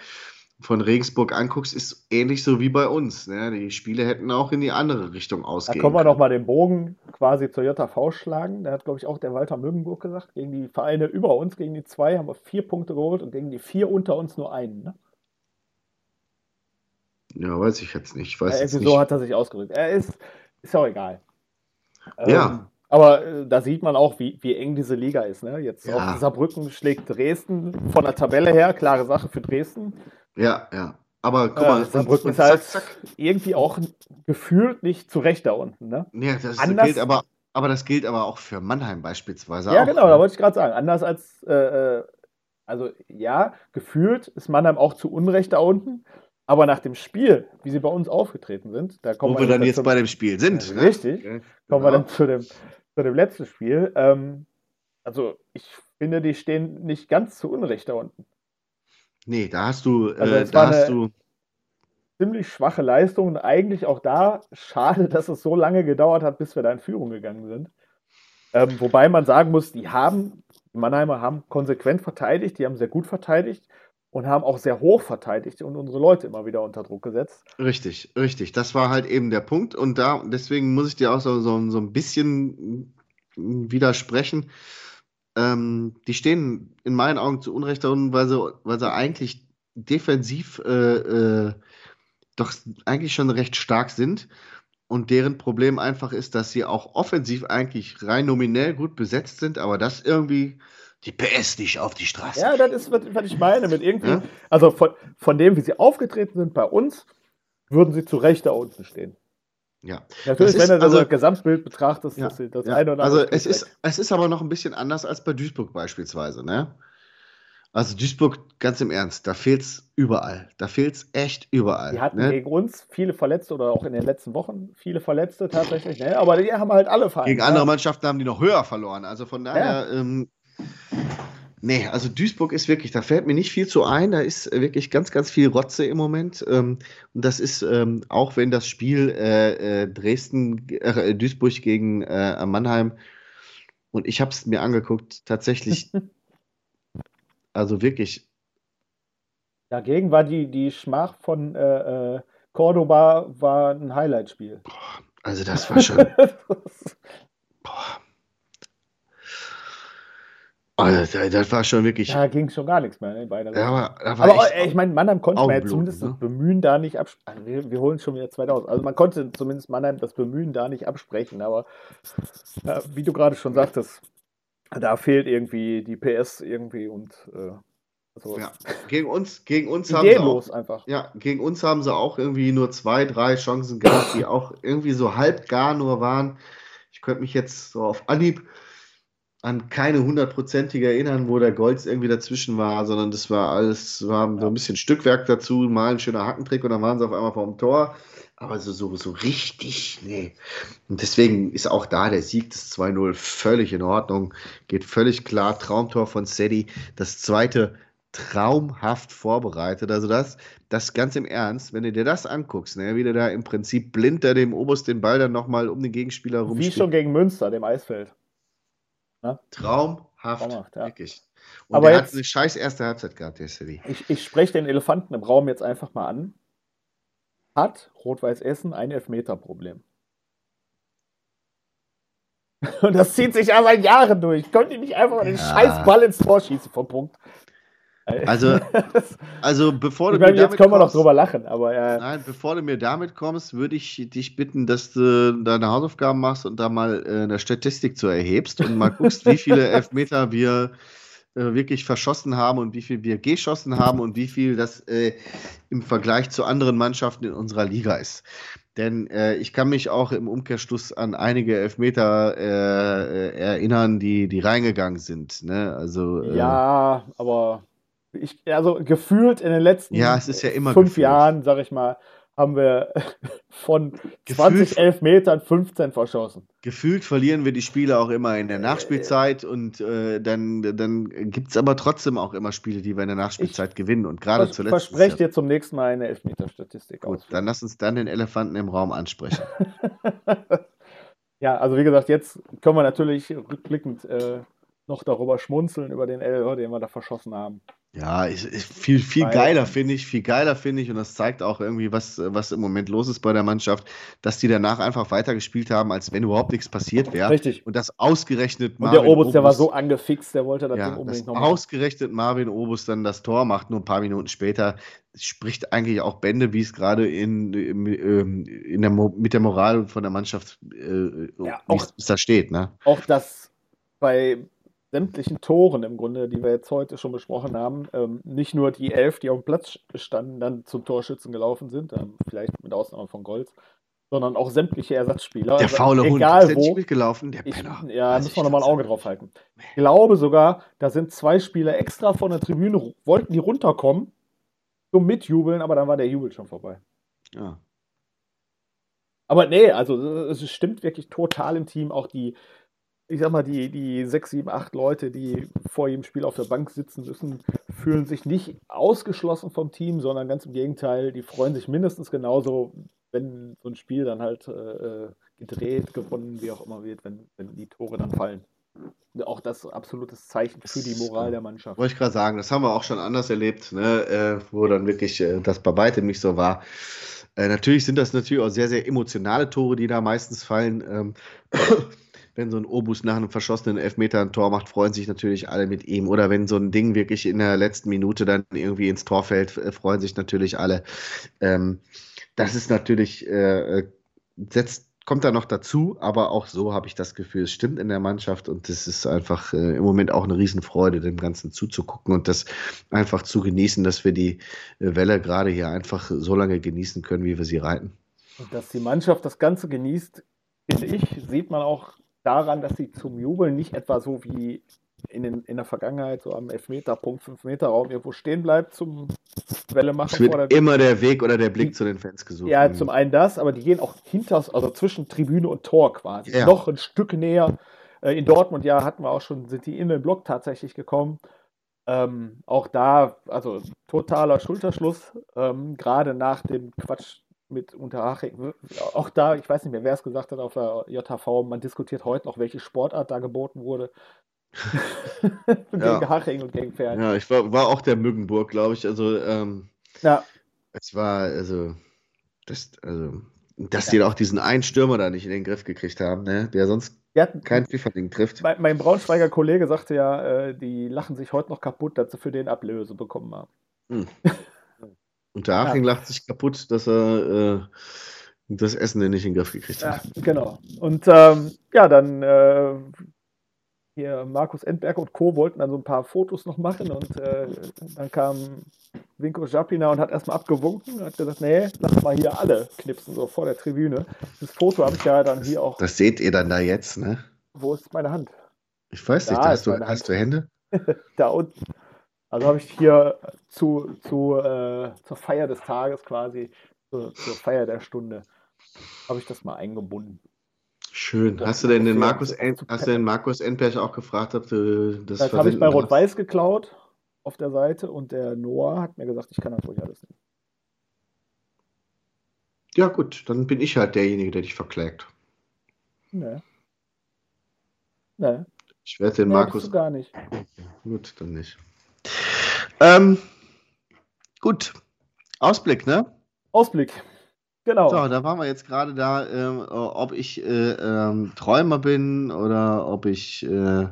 von Regensburg anguckst, ist ähnlich so wie bei uns. Ne? Die Spiele hätten auch in die andere Richtung Da ausgehen können wir können. noch mal den Bogen quasi zur JV schlagen. Da hat, glaube ich, auch der Walter Mögenburg gesagt, gegen die Vereine über uns, gegen die zwei, haben wir vier Punkte geholt und gegen die vier unter uns nur einen. Ne? Ja, weiß ich jetzt nicht. Ich weiß Äh, jetzt so nicht. hat er sich ausgedrückt. Er ist, ist auch egal. Ja. Ähm, aber äh, da sieht man auch, wie, wie eng diese Liga ist. Ne? Jetzt Ja. Saarbrücken schlägt Dresden von der Tabelle her, klare Sache für Dresden. Ja, ja. Aber guck Äh, mal, Saarbrücken und ist halt zack, zack. irgendwie auch gefühlt nicht zurecht da unten. Ne? Ja, das Anders- gilt aber, aber das gilt aber auch für Mannheim beispielsweise. Ja, auch, genau, ne? da wollte ich gerade sagen. Anders als, äh, äh, also ja, gefühlt ist Mannheim auch zu Unrecht da unten. Aber nach dem Spiel, wie sie bei uns aufgetreten sind, da kommen Wo wir dann jetzt bei dem Spiel sind. Ja, ne? richtig. Okay, kommen wir genau. dann zu dem, zu dem letzten Spiel. Ähm, also ich finde, die stehen nicht ganz zu Unrecht da unten. Nee, da hast du, Also äh, da hast du, Ziemlich schwache Leistung und eigentlich auch da schade, dass es so lange gedauert hat, bis wir da in Führung gegangen sind. Ähm, wobei man sagen muss, die haben, die Mannheimer haben konsequent verteidigt, die haben sehr gut verteidigt und haben auch sehr hoch verteidigt und unsere Leute immer wieder unter Druck gesetzt. richtig, richtig. Das war halt eben der Punkt und da, deswegen muss ich dir auch so, so, so ein bisschen widersprechen. Ähm, die stehen in meinen Augen zu Unrecht da unten, weil sie, weil sie eigentlich defensiv äh, äh, doch eigentlich schon recht stark sind. Und deren Problem einfach ist, dass sie auch offensiv eigentlich rein nominell gut besetzt sind, aber das irgendwie die PS nicht auf die Straße. Ja, das ist, was, ich meine, mit irgendwie, Ja? also von, von dem, wie sie aufgetreten sind bei uns, würden sie zu Recht da unten stehen. Ja. Natürlich, Das wenn du das also- Gesamtbild betrachtest, Ja, sie das ja. eine oder also andere es Stück ist, weg. es ist aber noch ein bisschen anders als bei Duisburg beispielsweise, ne? Also Duisburg, ganz im Ernst, da fehlt es überall. Da fehlt es echt überall. Die hatten ne? gegen uns viele Verletzte oder auch in den letzten Wochen viele Verletzte tatsächlich, ne? aber die haben halt alle Vereine. Gegen ja. andere Mannschaften haben die noch höher verloren. Also von daher, ähm, nee, also Duisburg ist wirklich, da fällt mir nicht viel zu ein. Da ist wirklich ganz, ganz viel Rotze im Moment. Ähm, und das ist, ähm, auch wenn das Spiel äh, äh, Dresden, äh, Duisburg gegen Mannheim und ich habe es mir angeguckt, tatsächlich, also wirklich Dagegen war die, die Schmach von äh, Cordoba war ein Highlight-Spiel. Also das war schon. boah. Also, das- war schon wirklich. da ging schon gar nichts mehr. Ne, beide Ja, aber, aber äh, ich meine, Mannheim konnte man ja zumindest ne? das Bemühen da nicht absprechen. Also wir, wir holen schon wieder 2000. Also man konnte zumindest Mannheim das Bemühen da nicht absprechen. Aber äh, wie du gerade schon sagtest, da fehlt irgendwie die PS irgendwie und äh, so ja, gegen uns, gegen uns haben sie auch, einfach. ja, gegen uns haben sie auch irgendwie nur zwei, drei Chancen gehabt, die auch irgendwie so halb gar nur waren. Ich könnte mich jetzt so auf Anhieb an keine hundertprozentige erinnern, wo der Golds irgendwie dazwischen war, sondern das war alles, war so ein bisschen Stückwerk dazu, mal ein schöner Hackentrick und dann waren sie auf einmal vom Tor. Aber so, so, so richtig, nee. Und deswegen ist auch da der Sieg des 2-0 völlig in Ordnung. Geht völlig klar. Traumtor von Sedi. Das zweite traumhaft vorbereitet. Also das, das ganz im Ernst, wenn du dir das anguckst, ne, wie der da im Prinzip blind da dem Oberst den Ball dann nochmal um den Gegenspieler Wie rumspielt. schon gegen Münster, dem Eisfeld. Traumhaft, Traumhaft, ja. wirklich. Und Aber jetzt- hat eine scheiß erste Halbzeit gehabt, der Sedi. Ich, ich spreche den Elefanten im Raum jetzt einfach mal an. Hat Rot-Weiß Essen ein Elfmeter-Problem? Und das zieht sich ja seit Jahren durch. Könnt ihr nicht einfach mal den Ja. scheiß Ball ins Tor schießen vom Punkt? Also, also bevor du meine, mir jetzt damit können wir noch kommst- drüber lachen, aber ja. Nein, bevor du mir damit kommst, würde ich dich bitten, dass du deine Hausaufgaben machst und da mal äh, eine Statistik zu erhebst und mal guckst, wie viele Elfmeter wir äh, wirklich verschossen haben und wie viel wir geschossen haben und wie viel das äh, im Vergleich zu anderen Mannschaften in unserer Liga ist. Denn äh, ich kann mich auch im Umkehrschluss an einige Elfmeter äh, äh, erinnern, die, die reingegangen sind. Ne? Also, Ja, aber ich, also gefühlt in den letzten Ja, es ist ja immer fünf gefühlt. Jahren, sag ich mal, haben wir von Gefühlt- 20 Elfmetern 15 verschossen. Gefühlt verlieren wir die Spiele auch immer in der Nachspielzeit und äh, dann, dann gibt es aber trotzdem auch immer Spiele, die wir in der Nachspielzeit gewinnen und gerade Ich zuletzt. ist verspreche dir zum nächsten Mal eine Elfmeter-Statistik Gut, aus. dann lass uns dann den Elefanten im Raum ansprechen. Ja, also wie gesagt, jetzt können wir natürlich rückblickend äh, noch darüber schmunzeln, über den Elfer, den wir da verschossen haben. Ja, ist, ist viel, viel Weil- geiler, finde ich, viel geiler, finde ich, und das zeigt auch irgendwie, was, was im Moment los ist bei der Mannschaft, dass die danach einfach weitergespielt haben, als wenn überhaupt nichts passiert wäre. Richtig. Und das ausgerechnet Und der Obus, der war so angefixt, der wollte das Ja, Ding dass unbedingt noch machen. ausgerechnet Marvin Obus dann das Tor macht, nur ein paar Minuten später, spricht eigentlich auch Bände, wie es gerade in, im, ähm, in der, mit der Moral von der Mannschaft äh, Ja, auch- da steht. Ne? Auch dass bei sämtlichen Toren im Grunde, die wir jetzt heute schon besprochen haben, ähm, nicht nur die elf, die auf dem Platz standen, dann zum Torschützen gelaufen sind, ähm, vielleicht mit Ausnahme von Golds, sondern auch sämtliche Ersatzspieler. Der Also faule Hund, egal ist der nicht wo. mitgelaufen? Der Ich, Penner. ja, Weiß müssen ich wir nochmal ein Auge drauf halten. Ich glaube sogar, da sind zwei Spieler extra von der Tribüne, wollten die runterkommen, zum Mitjubeln, aber dann war der Jubel schon vorbei. Ja. Aber nee, also es stimmt wirklich total im Team. Auch die, ich sag mal, die, die sechs, sieben, acht Leute, die vor jedem Spiel auf der Bank sitzen müssen, fühlen sich nicht ausgeschlossen vom Team, sondern ganz im Gegenteil, die freuen sich mindestens genauso, wenn so ein Spiel dann halt äh, gedreht, gewonnen, wie auch immer wird, wenn, wenn die Tore dann fallen. Auch das absolutes Zeichen für die Moral der Mannschaft. Wollte ich gerade sagen, das haben wir auch schon anders erlebt, ne? äh, wo dann wirklich äh, das bei weitem nicht so war. Äh, natürlich sind das natürlich auch sehr, sehr emotionale Tore, die da meistens fallen. Ähm, wenn so ein Obus nach einem verschossenen Elfmeter ein Tor macht, freuen sich natürlich alle mit ihm. Oder wenn so ein Ding wirklich in der letzten Minute dann irgendwie ins Tor fällt, äh, freuen sich natürlich alle. Ähm, das ist natürlich, äh, äh, setzt, kommt da noch dazu, aber auch so habe ich das Gefühl, es stimmt in der Mannschaft und es ist einfach äh, im Moment auch eine Riesenfreude, dem Ganzen zuzugucken und das einfach zu genießen, dass wir die äh, Welle gerade hier einfach so lange genießen können, wie wir sie reiten. Und dass die Mannschaft das Ganze genießt, finde ich, sieht man auch daran, dass sie zum Jubeln nicht etwa so wie in, den, in der Vergangenheit so am Elfmeter-Punkt, 5-Meter-Raum irgendwo stehen bleibt zum Welle machen Es wird der immer der Weg oder der Blick zu den Fans gesucht. Ja, zum einen das, aber die gehen auch hinter, also zwischen Tribüne und Tor quasi. Ja. Noch ein Stück näher. Äh, In Dortmund, ja, hatten wir auch schon, sind die in den Block tatsächlich gekommen. Ähm, auch da, also totaler Schulterschluss, ähm, gerade nach dem Quatsch mit Unterhaching. Auch da, ich weiß nicht mehr, wer es gesagt hat auf der JHV, man diskutiert heute noch, welche Sportart da geboten wurde. gegen Ja. Haching und gegen Pferd. Ja, ich war, war auch der Mückenburg, glaube ich. Also, ähm, Ja, es war, also, das, also, dass die auch diesen einen Stürmer da nicht in den Griff gekriegt haben, ne? der sonst kein FIFA-Ding trifft. Mein, mein Braunschweiger Kollege sagte ja, äh, die lachen sich heute noch kaputt, dass sie für den Ablöse bekommen haben. Und der Aching lacht sich kaputt, dass er äh, das Essen nicht in den Griff gekriegt Ja, hat. genau. Und ähm, ja, dann äh, hier Markus Endberg und Co. wollten dann so ein paar Fotos noch machen und äh, dann kam Winko Japina und hat erstmal abgewunken und hat gesagt, nee, lass mal hier alle knipsen, so vor der Tribüne. Das Foto habe ich ja dann hier auch. Das seht ihr dann da jetzt, ne? Wo ist meine Hand? Ich weiß nicht, Da hast, du, hast du Hände? Da unten. Also habe ich hier zu, zu, äh, zur Feier des Tages quasi, zur, zur Feier der Stunde, habe ich das mal eingebunden. Schön. Hast du denn den Markus, zu hast du den Markus Enperch auch gefragt, ob du das Das habe ich bei? Rot-Weiß geklaut auf der Seite und der Noah hat mir gesagt, ich kann das ruhig alles nehmen. Ja, gut, dann bin ich halt derjenige, der dich verklägt. Nee. Nee, Ich werde den nee Markus. gar nicht. Gut, dann nicht. Ähm, gut. Ausblick, ne? Ausblick. Genau. So, da waren wir jetzt gerade da, ähm, ob ich äh, ähm, Träumer bin oder ob ich äh,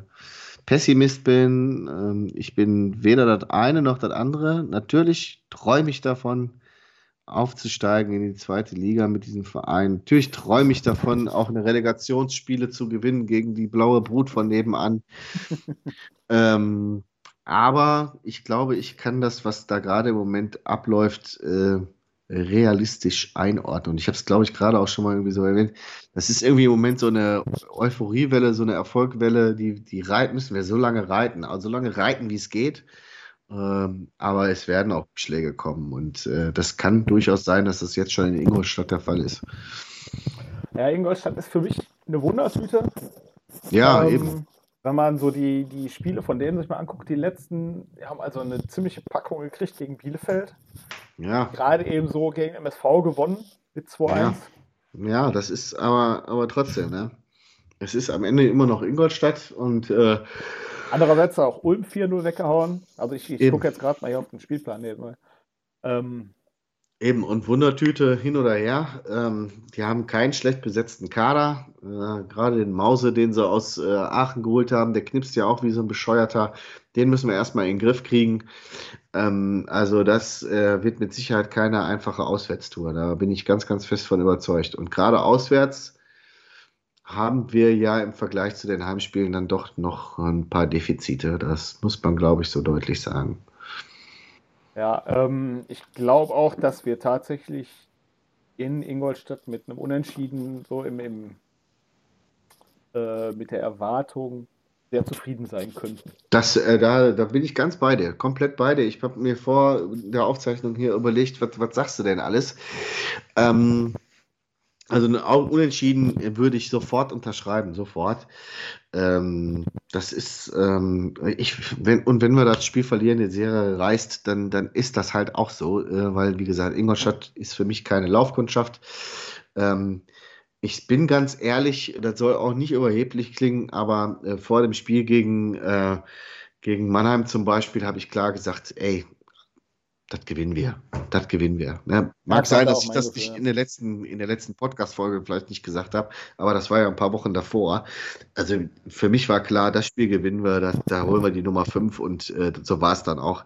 Pessimist bin. Ähm, ich bin weder das eine noch das andere. Natürlich träume ich davon, aufzusteigen in die zweite Liga mit diesem Verein. Natürlich träume ich davon, auch eine Relegationsspiele zu gewinnen gegen die blaue Brut von nebenan. ähm, aber ich glaube, ich kann das, was da gerade im Moment abläuft, äh, realistisch einordnen. Und ich habe es, glaube ich, gerade auch schon mal irgendwie so erwähnt. Das ist irgendwie im Moment so eine Euphoriewelle, so eine Erfolgwelle, die, die reiten, müssen wir so lange reiten. Also so lange reiten, wie es geht. Ähm, aber es werden auch Schläge kommen. Und äh, das kann durchaus sein, dass das jetzt schon in Ingolstadt der Fall ist. Ja, Ingolstadt ist für mich eine Wundertüte. Ja, Ähm, eben. Wenn man so die, die Spiele von denen sich mal anguckt, die letzten, die haben also eine ziemliche Packung gekriegt gegen Bielefeld. Ja, Gerade eben so gegen MSV gewonnen mit 2-1. Ja. ja, das ist aber, aber trotzdem, ne? Es ist am Ende immer noch Ingolstadt und äh, Andererseits auch Ulm 4-0 weggehauen. Also ich, ich gucke jetzt gerade mal hier auf den Spielplan nebenbei. Ähm, Eben, und Wundertüte hin oder her. Ähm, die haben keinen schlecht besetzten Kader. Äh, gerade den Mause, den sie aus äh, Aachen geholt haben, der knipst ja auch wie so ein Bescheuerter. Den müssen wir erstmal in den Griff kriegen. Ähm, also, das äh, wird mit Sicherheit keine einfache Auswärtstour. Da bin ich ganz, ganz fest von überzeugt. Und gerade auswärts haben wir ja im Vergleich zu den Heimspielen dann doch noch ein paar Defizite. Das muss man, glaube ich, so deutlich sagen. Ja, ähm, ich glaube auch, dass wir tatsächlich in Ingolstadt mit einem Unentschieden so im, im äh, mit der Erwartung sehr zufrieden sein könnten. Das, äh, da, da bin ich ganz bei dir, komplett bei dir. Ich habe mir vor der Aufzeichnung hier überlegt, was, was sagst du denn alles? Ähm, also Au- Unentschieden würde ich sofort unterschreiben, sofort. Ähm, das ist, ähm, ich, wenn, und wenn wir das Spiel verlieren, die Serie reißt, dann, dann ist das halt auch so, äh, weil, wie gesagt, Ingolstadt ist für mich keine Laufkundschaft. Ähm, ich bin ganz ehrlich, das soll auch nicht überheblich klingen, aber äh, vor dem Spiel gegen, äh, gegen Mannheim zum Beispiel habe ich klar gesagt, ey, das gewinnen wir. Das gewinnen wir. Ne? Mag das sein, dass ich das Gefühl, nicht ja. in der letzten, in der letzten Podcast-Folge vielleicht nicht gesagt habe, aber das war ja ein paar Wochen davor. Also für mich war klar, das Spiel gewinnen wir, da, da holen wir die Nummer 5 und äh, so war es dann auch.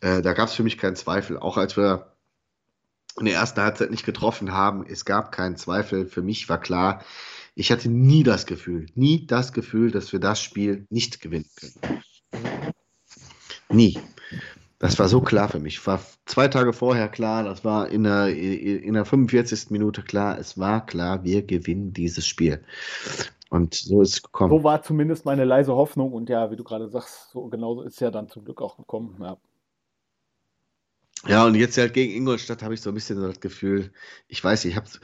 Äh, da gab es für mich keinen Zweifel. Auch als wir in der ersten Halbzeit nicht getroffen haben, es gab keinen Zweifel. Für mich war klar, ich hatte nie das Gefühl, nie das Gefühl, dass wir das Spiel nicht gewinnen können. Nie. Das war so klar für mich. War zwei Tage vorher klar, das war in der, in der 45. Minute klar. Es war klar, wir gewinnen dieses Spiel. Und so ist es gekommen. So war zumindest meine leise Hoffnung und ja, wie du gerade sagst, so genauso ist es ja dann zum Glück auch gekommen. Ja. Ja, und jetzt halt gegen Ingolstadt habe ich so ein bisschen so das Gefühl, ich weiß nicht, ich habe so,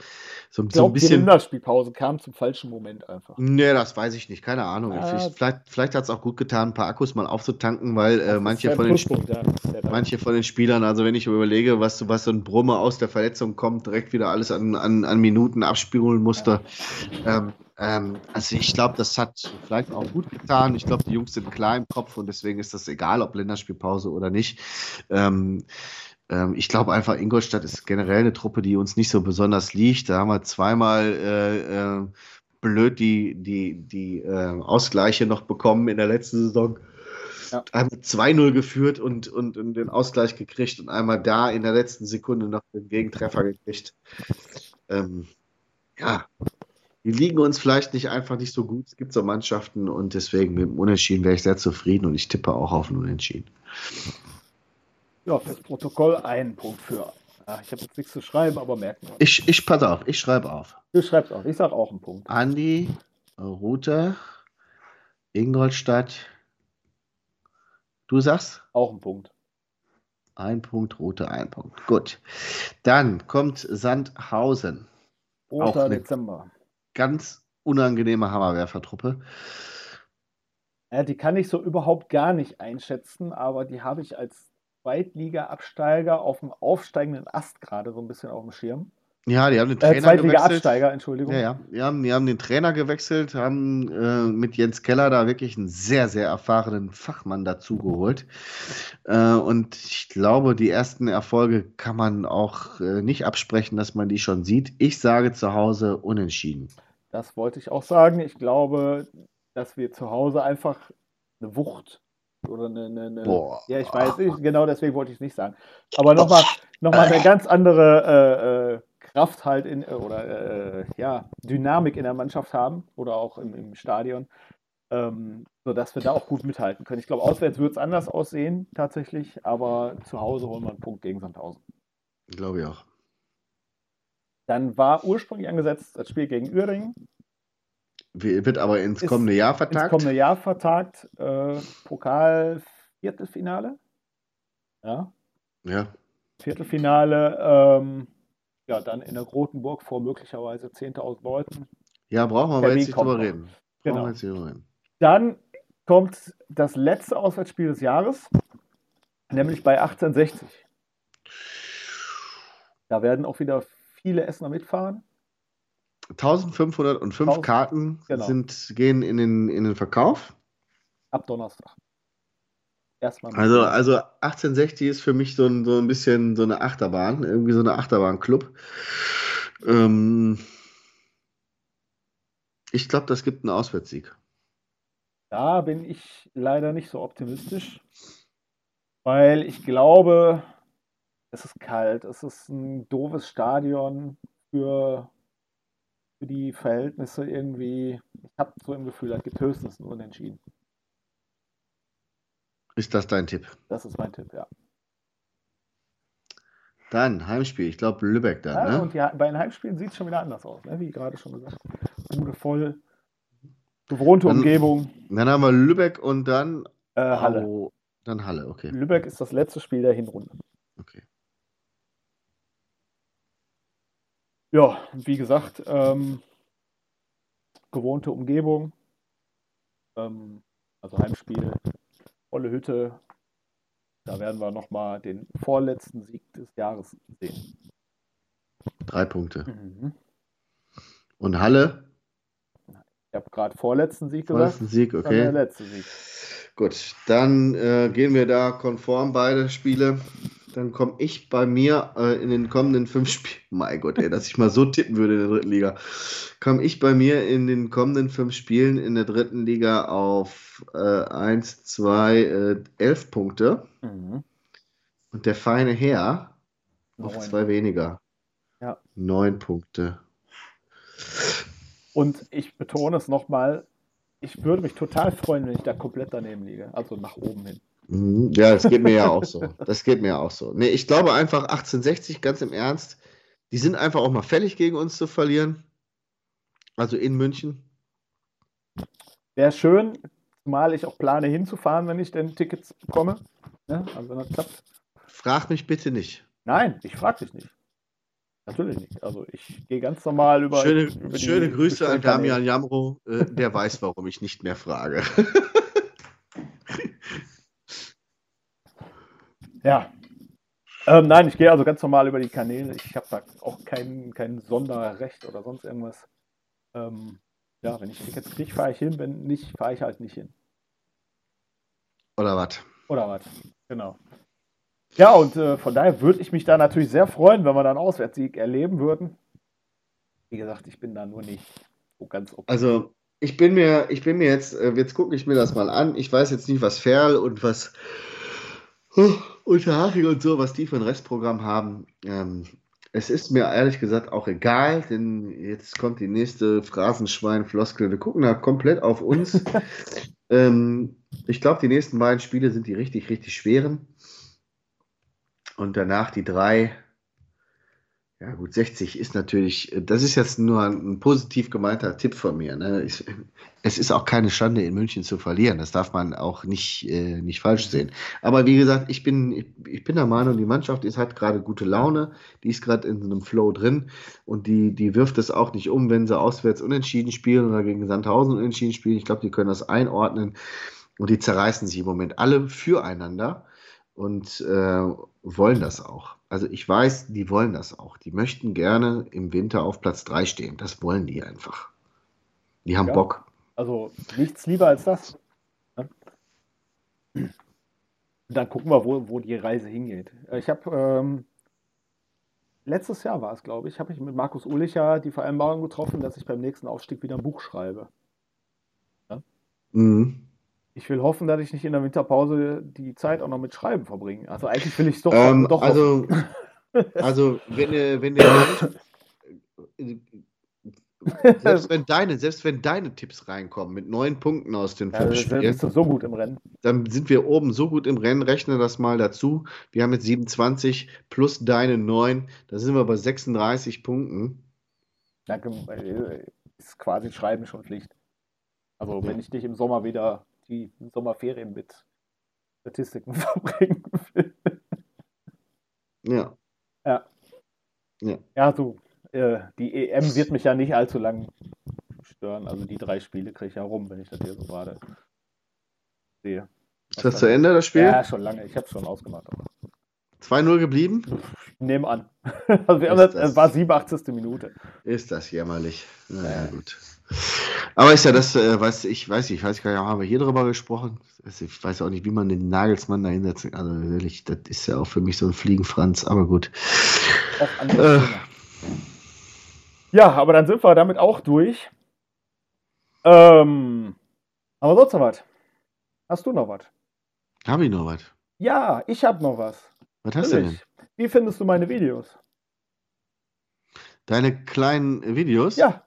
so ein Ich glaube, die bisschen. Länderspielpause kam zum falschen Moment einfach. Nee, das weiß ich nicht, keine Ahnung. Ah. Ich, vielleicht vielleicht hat es auch gut getan, ein paar Akkus mal aufzutanken, weil äh, manche, ein von den, ja, manche von den Spielern, also wenn ich überlege, was, was so ein Brumme aus der Verletzung kommt, direkt wieder alles an, an, an Minuten abspielen musste. Ähm, ähm, also ich glaube, das hat vielleicht auch gut getan. Ich glaube, die Jungs sind klar im Kopf und deswegen ist das egal, ob Länderspielpause oder nicht. Ähm, ähm, ich glaube einfach, Ingolstadt ist generell eine Truppe, die uns nicht so besonders liegt. Da haben wir zweimal äh, äh, blöd die, die, die äh, Ausgleiche noch bekommen in der letzten Saison. Ja. Einmal 2-0 geführt und, und, und den Ausgleich gekriegt und einmal da in der letzten Sekunde noch den Gegentreffer gekriegt. Ähm, ja, die liegen uns vielleicht nicht einfach nicht so gut. Es gibt so Mannschaften und deswegen mit dem Unentschieden wäre ich sehr zufrieden und ich tippe auch auf ein Unentschieden. Ja, fürs Protokoll einen Punkt für. Ja, ich habe jetzt nichts zu schreiben, aber merken wir. Ich, ich pass auf, ich schreibe auf. Du schreibst auch. Ich sage auch einen Punkt. Andi, Rute, Ingolstadt. Du sagst? Auch ein Punkt. Ein Punkt, Rote, ein Punkt. Gut. Dann kommt Sandhausen. Auch 2. eine- Dezember. Ganz unangenehme Hammerwerfertruppe. Ja, die kann ich so überhaupt gar nicht einschätzen, aber die habe ich als Zweitliga-Absteiger auf dem aufsteigenden Ast gerade so ein bisschen auf dem Schirm. Ja, die haben den Äh, Trainer gewechselt. Zweitliga-Absteiger, Entschuldigung. Ja, ja. Die haben, die haben den Trainer gewechselt, haben äh, mit Jens Keller da wirklich einen sehr, sehr erfahrenen Fachmann dazugeholt. Äh, und ich glaube, die ersten Erfolge kann man auch äh, nicht absprechen, dass man die schon sieht. Ich sage zu Hause unentschieden. Das wollte ich auch sagen. Ich glaube, dass wir zu Hause einfach eine Wucht oder eine. eine, eine Boah. Ja, ich weiß, ich, genau deswegen wollte ich es nicht sagen. Aber nochmal noch mal eine ganz andere äh, äh, Kraft halt in, äh, oder äh, ja, Dynamik in der Mannschaft haben oder auch im, im Stadion, ähm, sodass wir da auch gut mithalten können. Ich glaube, auswärts wird es anders aussehen, tatsächlich, aber zu Hause holen wir einen Punkt gegen Sandhausen. Glaube ich auch. Dann war ursprünglich angesetzt das Spiel gegen Uerdingen. Wie- Wird aber ins Ist kommende Jahr ins vertagt. kommende Jahr vertagt. Äh, Pokal Viertelfinale. Ja, Ja. Viertelfinale. Ähm, ja, dann in der Grotenburg vor möglicherweise 10.000 Leuten. ja, brauchen wir aber jetzt nicht drüber reden. Genau. jetzt drüber reden. Dann kommt das letzte Auswärtsspiel des Jahres, nämlich bei 1860. Da werden auch wieder viele Essener mitfahren. 1505 1000, Karten genau. sind, gehen in den, in den Verkauf. Ab Donnerstag. Erstmal. Also, also 1860 ist für mich so ein, so ein bisschen so eine Achterbahn, irgendwie so eine Achterbahnclub. Ähm, ich glaube, das gibt einen Auswärtssieg. Da bin ich leider nicht so optimistisch, weil ich glaube, es ist kalt, es ist ein doofes Stadion für, für die Verhältnisse irgendwie. Ich habe so im Gefühl, das gibt höchstens ein Unentschieden. Ist das dein Tipp? Das ist mein Tipp, ja. Dann Heimspiel, ich glaube Lübeck dann, ja ne? und ja, bei den Heimspielen sieht es schon wieder anders aus, ne? wie gerade schon gesagt. Bude voll, gewohnte Dann- Umgebung, Dann haben wir Lübeck und dann äh, Halle. Au- dann Halle, okay. Lübeck ist das letzte Spiel der Hinrunde. okay. Ja, wie gesagt, ähm, gewohnte Umgebung, ähm, also Heimspiel, volle Hütte. Da werden wir nochmal den vorletzten Sieg des Jahres sehen. Drei Punkte. Mhm. Und Halle, Ich habe gerade vorletzten Sieg gesagt. vorletzten Sieg, dann der okay. letzte Sieg. Gut, dann äh, gehen wir da konform beide Spiele. Dann komme ich bei mir äh, in den kommenden fünf Spielen. Mein Gott, ey, dass ich mal so tippen würde in der dritten Liga. Komme ich bei mir in den kommenden fünf Spielen in der dritten Liga auf äh, 1, 2, äh, 11 Punkte. Mhm. Und der feine Herr auf Neun. zwei weniger. Ja. Neun Punkte. Und ich betone es nochmal, ich würde mich total freuen, wenn ich da komplett daneben liege. Also nach oben hin. Mhm, Ja, das geht mir ja auch so. Das geht mir ja auch so. Nee, ich glaube einfach 1860, ganz im Ernst, die sind einfach auch mal fällig gegen uns zu verlieren. Also in München. Wäre schön, zumal ich auch plane hinzufahren, wenn ich denn Tickets bekomme. Ja, also wenn das klappt. Frag mich bitte nicht. Nein, ich frage dich nicht. Natürlich nicht. Also ich gehe ganz normal über. Schöne, über schöne Grüße an. Damian Jamro. Äh, der weiß, warum ich nicht mehr frage. Ja. Ähm, nein, ich gehe also ganz normal über die Kanäle. Ich habe da auch kein, kein Sonderrecht oder sonst irgendwas. Ähm, ja, wenn ich Tickets kriege, fahre ich hin. Wenn nicht, fahre ich halt nicht hin. Oder was? Oder was? Genau. Ja, und äh, von daher würde ich mich da natürlich sehr freuen, wenn wir dann Auswärtssieg erleben würden. Wie gesagt, ich bin da nur nicht so ganz okay. Also, ich bin mir, ich bin mir jetzt, äh, jetzt gucke ich mir das mal an. Ich weiß jetzt nicht, was Ferl und was oh, Unterhaching und so, was die für ein Restprogramm haben. Ähm, es ist mir ehrlich gesagt auch egal, denn jetzt kommt die nächste Phrasenschwein-Floskel. Wir gucken da komplett auf uns. ähm, ich glaube, die nächsten beiden Spiele sind die richtig, richtig schweren. Und danach die drei, Ja, gut, 60 ist natürlich, das ist jetzt nur ein positiv gemeinter Tipp von mir. Ne? Ich, es ist auch keine Schande, in München zu verlieren. Das darf man auch nicht, äh, nicht falsch sehen. Aber wie gesagt, ich bin, ich, ich bin der Meinung, die Mannschaft ist, hat gerade gute Laune. Die ist gerade in so einem Flow drin. Und die, die wirft es auch nicht um, wenn sie auswärts unentschieden spielen oder gegen Sandhausen unentschieden spielen. Ich glaube, die können das einordnen. Und die zerreißen sich im Moment alle füreinander und äh, wollen das auch. Also ich weiß, die wollen das auch. Die möchten gerne im Winter auf Platz 3 stehen. Das wollen die einfach. Die haben Ja. Bock. Also nichts lieber als das. ne? Und dann gucken wir, wo, wo die Reise hingeht. Äh, Ich habe ähm, letztes Jahr war es, glaube ich, habe ich mit Markus Ulicher die Vereinbarung getroffen, dass ich beim nächsten Aufstieg wieder ein Buch schreibe. Mhm. Ich will hoffen, dass ich nicht in der Winterpause die Zeit auch noch mit Schreiben verbringe. Also eigentlich will ich es doch, Ähm, doch also, also wenn ihr, wenn ihr selbst wenn deine, selbst wenn deine Tipps reinkommen mit neun Punkten aus den ja, fünf das Spielen, bist du so gut im Rennen. dann sind wir oben so gut im Rennen, rechne das mal dazu. Wir haben jetzt 27 plus deine 9, da sind wir bei 36 Punkten. Danke, äh, ist quasi Schreiben schon Pflicht. Also wenn ich dich im Sommer wieder die Sommerferien mit Statistiken verbringen will. Ja. Ja. Ja. Ja, du, äh, die EM wird mich ja nicht allzu lang stören. Also die drei Spiele kriege ich ja rum, wenn ich das hier so gerade sehe. Ist das zu Ende, das Spiel? Ja, schon lange. Ich habe es schon ausgemacht. Aber 2-0 geblieben? ich nehme an. Also wir haben das, das- es war 87. Minute. Ist das jämmerlich. Na ja, Ja. gut. Aber ist ja das, äh, was ich weiß, ich weiß gar nicht, haben wir hier drüber gesprochen? Also ich weiß auch nicht, wie man den Nagelsmann da hinsetzt. Also ehrlich, das ist ja auch für mich so ein Fliegenfranz, aber gut. Äh. Ja, aber dann sind wir damit auch durch. Ähm, aber sonst noch was? Hast du noch was? Habe ich noch was? Ja, ich habe noch was. Was hast du denn? Natürlich. Wie findest du meine Videos? Deine kleinen Videos? Ja,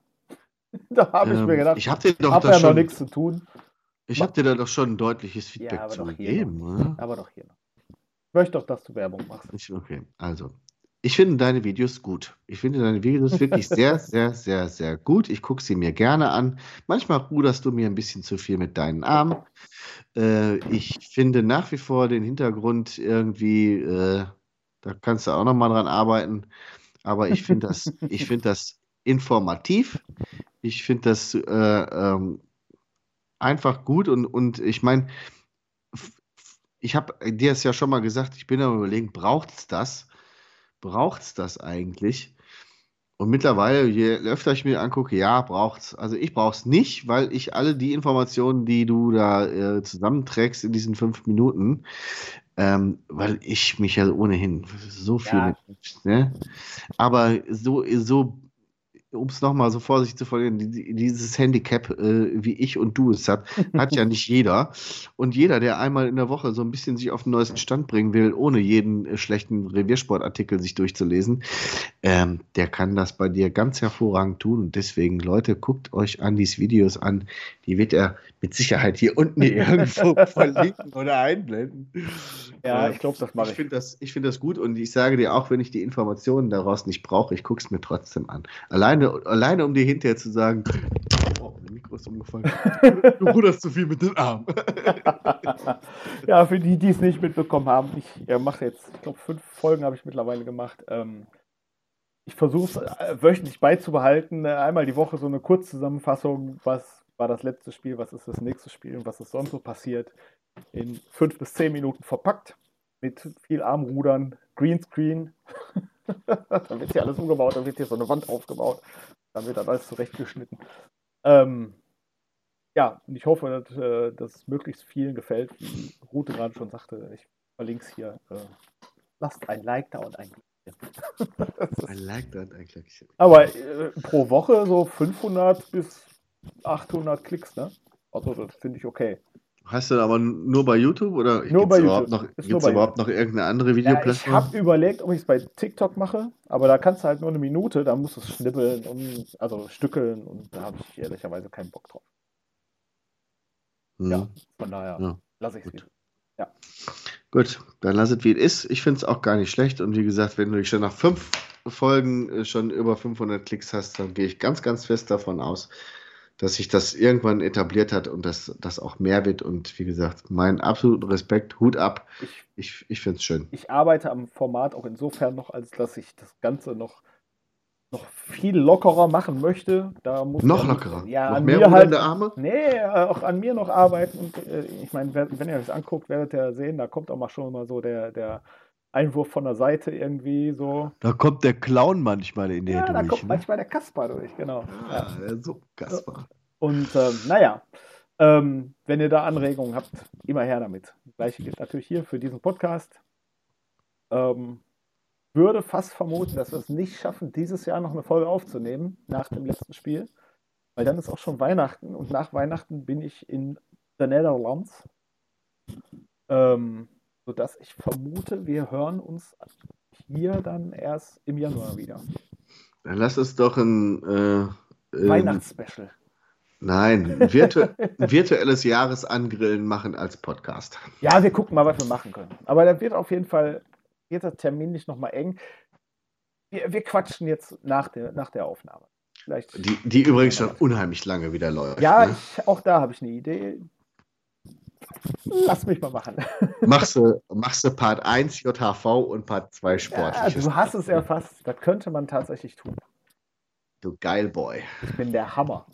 da habe ich Ähm, mir gedacht, ich habe dir doch hab da ja noch schon, nichts zu tun, ich habe dir da doch schon ein deutliches Feedback aber zu gegeben, oder? aber doch hier noch. Ich möchte doch, dass du Werbung machst. Ich, okay, also. Ich finde deine Videos gut. Ich finde deine Videos wirklich sehr, sehr, sehr, sehr gut. Ich gucke sie mir gerne an. Manchmal ruderst du mir ein bisschen zu viel mit deinen Armen. Äh, ich finde nach wie vor den Hintergrund irgendwie, äh, da kannst du auch nochmal dran arbeiten. Aber ich finde das, ich finde das informativ. Ich finde das äh, ähm, einfach gut und, und ich meine, ich habe dir es ja schon mal gesagt, ich bin am überlegen, braucht es das? Braucht es das eigentlich? Und mittlerweile, je öfter ich mir angucke, ja, braucht es. Also ich brauche es nicht, weil ich alle die Informationen, die du da äh, zusammenträgst in diesen fünf Minuten, ähm, weil ich mich ja ohnehin so viel Ja. ne? Aber so, so um es nochmal so vorsichtig zu formulieren, die- die- dieses Handicap, äh, wie ich und du es hat, hat ja nicht jeder. Und jeder, der einmal in der Woche so ein bisschen sich auf den neuesten Stand bringen will, ohne jeden äh, schlechten Reviersportartikel sich durchzulesen, ähm, der kann das bei dir ganz hervorragend tun. Und deswegen, Leute, guckt euch Andys Videos an. Die wird er mit Sicherheit hier unten irgendwo verlinken oder einblenden. Ja, Äh, ich glaube, das mache ich ich. finde das, ich find das gut und ich sage dir auch, wenn ich die Informationen daraus nicht brauche, ich gucke es mir trotzdem an. Alleine, alleine um dir hinterher zu sagen, oh, mein Mikro ist umgefallen. Du ruderst zu viel mit den Armen. ja, für die, die es nicht mitbekommen haben, ich äh, mache jetzt, ich glaube, fünf Folgen habe ich mittlerweile gemacht. Ähm, ich versuche es äh, wöchentlich beizubehalten. Äh, einmal die Woche so eine Kurzzusammenfassung, was war das letzte Spiel, was ist das nächste Spiel und was ist sonst so passiert. In fünf bis zehn Minuten verpackt. Mit viel Armrudern, Greenscreen. dann wird hier alles umgebaut, dann wird hier so eine Wand aufgebaut. Dann wird dann alles zurechtgeschnitten. Ähm, ja, und ich hoffe, dass, äh, dass es möglichst vielen gefällt, wie Rute gerade schon sagte. Ich verlinke es hier. Äh, lasst ein Like da und ein Glöckchen. I like that, ein Glöckchen. Aber äh, pro Woche so 500 bis 800 Klicks, ne? Also das finde ich okay. Hast du aber nur bei YouTube oder gibt's bei überhaupt noch, gibt's überhaupt noch irgendeine andere Ja, ich Videoplattform? habe überlegt, ob ich es bei TikTok mache, aber da kannst du halt nur eine Minute, da musst du es schnippeln und also stückeln und da habe ich ehrlicherweise keinen Bock drauf. Hm. Ja, von daher Ja, lasse ich es gut. wieder. Gut, dann lass es wie es ist. Ich finde es auch gar nicht schlecht. Und wie gesagt, wenn du dich schon nach fünf Folgen äh, schon über 500 Klicks hast, dann gehe ich ganz, ganz fest davon aus, dass sich das irgendwann etabliert hat und dass das auch mehr wird. Und wie gesagt, meinen absoluten Respekt, Hut ab. Ich, Ich, ich finde es schön. ich arbeite am Format auch insofern noch, als dass ich das Ganze noch, noch viel lockerer machen möchte. Da muss Noch ja- lockerer. Ja, noch an mehr mir halt. Arme. Nee, äh, auch an mir noch arbeiten. Und, äh, ich meine, wenn ihr euch das anguckt, werdet ihr sehen, da kommt auch mal schon mal so der, der Einwurf von der Seite irgendwie so. Da kommt der Clown manchmal in Ja, da kommt manchmal der Kasper durch, genau. Ja. Ah, der Suppkasper. Und ähm, naja, ähm, wenn ihr da Anregungen habt, immer her damit. Das gleiche gilt natürlich hier für diesen Podcast. Ähm, würde fast vermuten, dass wir es nicht schaffen, dieses Jahr noch eine Folge aufzunehmen nach dem letzten Spiel. Weil dann ist auch schon Weihnachten und nach Weihnachten bin ich in the Netherlands. Ähm, sodass ich vermute, wir hören uns hier dann erst im Januar wieder. Dann lass uns doch ein, äh, ähm, Weihnachtsspecial. Nein, ein, virtu virtuelles Jahresangrillen machen als Podcast. Ja, wir gucken mal, was wir machen können. Aber da wird auf jeden Fall, wird der Termin nicht nochmal eng. Wir, wir quatschen jetzt nach der, nach der Aufnahme. Vielleicht. Die, die übrigens schon unheimlich lange wieder läuft. ja, ne? ich, auch da habe ich eine Idee. Lass mich mal machen. machst, du, machst du Part 1 JHV und Part 2 Ja, Sportliches. du hast es erfasst. Das könnte man tatsächlich tun. Du Geilboy. Ich bin der Hammer.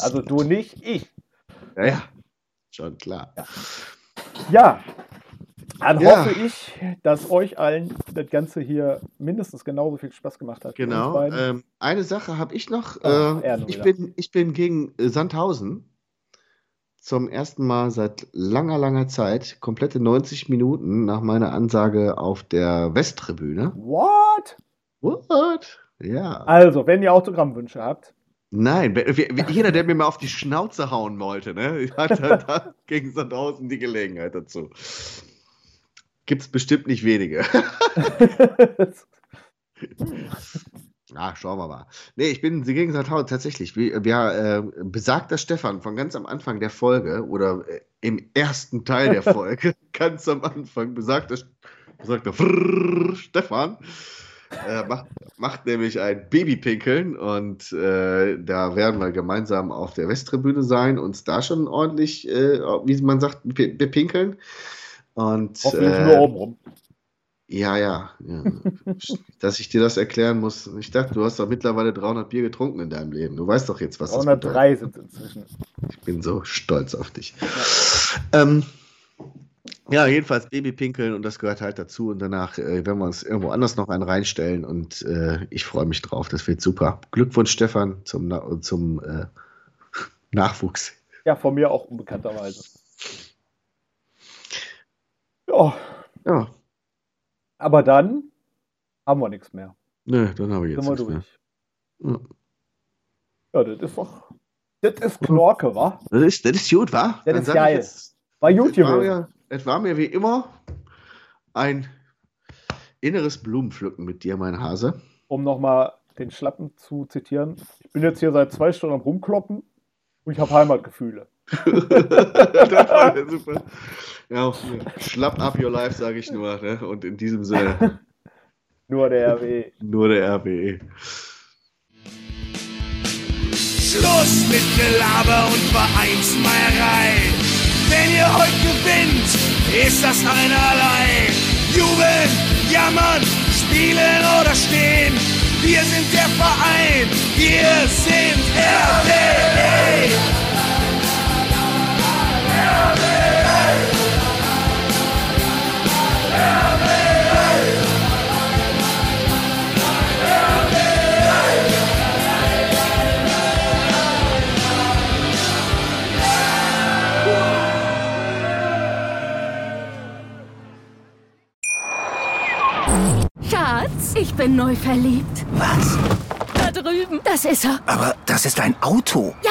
also du nicht, ich. Ja, ja, schon klar. Ja, dann Ja. hoffe ich, dass euch allen das Ganze hier mindestens genauso viel Spaß gemacht hat. Genau. Ähm, eine Sache habe ich noch. Ah, äh, ich, wieder. bin, ich bin gegen äh, Sandhausen zum ersten Mal seit langer, langer Zeit, komplette 90 Minuten nach meiner Ansage auf der Westtribüne. What? What? Ja. Also, wenn ihr Autogrammwünsche habt, Nein, jeder, der mir mal auf die Schnauze hauen wollte, ne, hat, hat gegen Sandhausen die Gelegenheit dazu. Gibt es bestimmt nicht wenige. Ah, schauen wir mal. Nee, ich bin gegen Sandhausen tatsächlich. Wir, wir, äh, besagter Stefan von ganz am Anfang der Folge oder äh, im ersten Teil der Folge, ganz am Anfang, besagter, besagter Frrrr Stefan, äh, macht, macht nämlich ein Babypinkeln und äh, da werden wir gemeinsam auf der Westtribüne sein, uns da schon ordentlich, äh, wie man sagt, bepinkeln. Und hoffentlich äh, nur oben rum. Ja, ja, ja. Dass ich dir das erklären muss. Ich dachte, du hast doch mittlerweile 300 Bier getrunken in deinem Leben. Du weißt doch jetzt, was das bedeutet. 303 sind es inzwischen. Ich bin so stolz auf dich. Ähm, ja, jedenfalls Babypinkeln und das gehört halt dazu. Und danach äh, werden wir uns irgendwo anders noch einen reinstellen und äh, ich freue mich drauf. Das wird super. Glückwunsch, Stefan, zum, Na zum äh, Nachwuchs. Ja, von mir auch unbekannterweise. Ja, Ja, aber dann haben wir nichts mehr. ne, dann habe ich jetzt nichts mehr. durch. Ja, das ist doch. Das ist Knorke, wa? Das ist, das ist gut, wa? Das Dann ist geil. jetzt- War gut Es war, gewesen. mir, es war mir wie immer ein inneres Blumenpflücken mit dir, mein Hase. Um nochmal den Schlappen zu zitieren. Ich bin jetzt hier seit zwei Stunden am Rumkloppen und ich habe Heimatgefühle. das war ja super. Ja, schlapp up your life, sage ich nur. Ne? Und in diesem Sinne Nur der RW. nur der RWE. Schluss mit Gelaber und Vereinsmeierei. Wenn ihr heute gewinnt, ist das einerlei. Jubeln, jammern, spielen oder stehen. Wir sind der Verein, wir sind RWE. Schatz, ich bin neu verliebt. Was? Da drüben. Das ist er. Aber das ist ein Auto. Ja,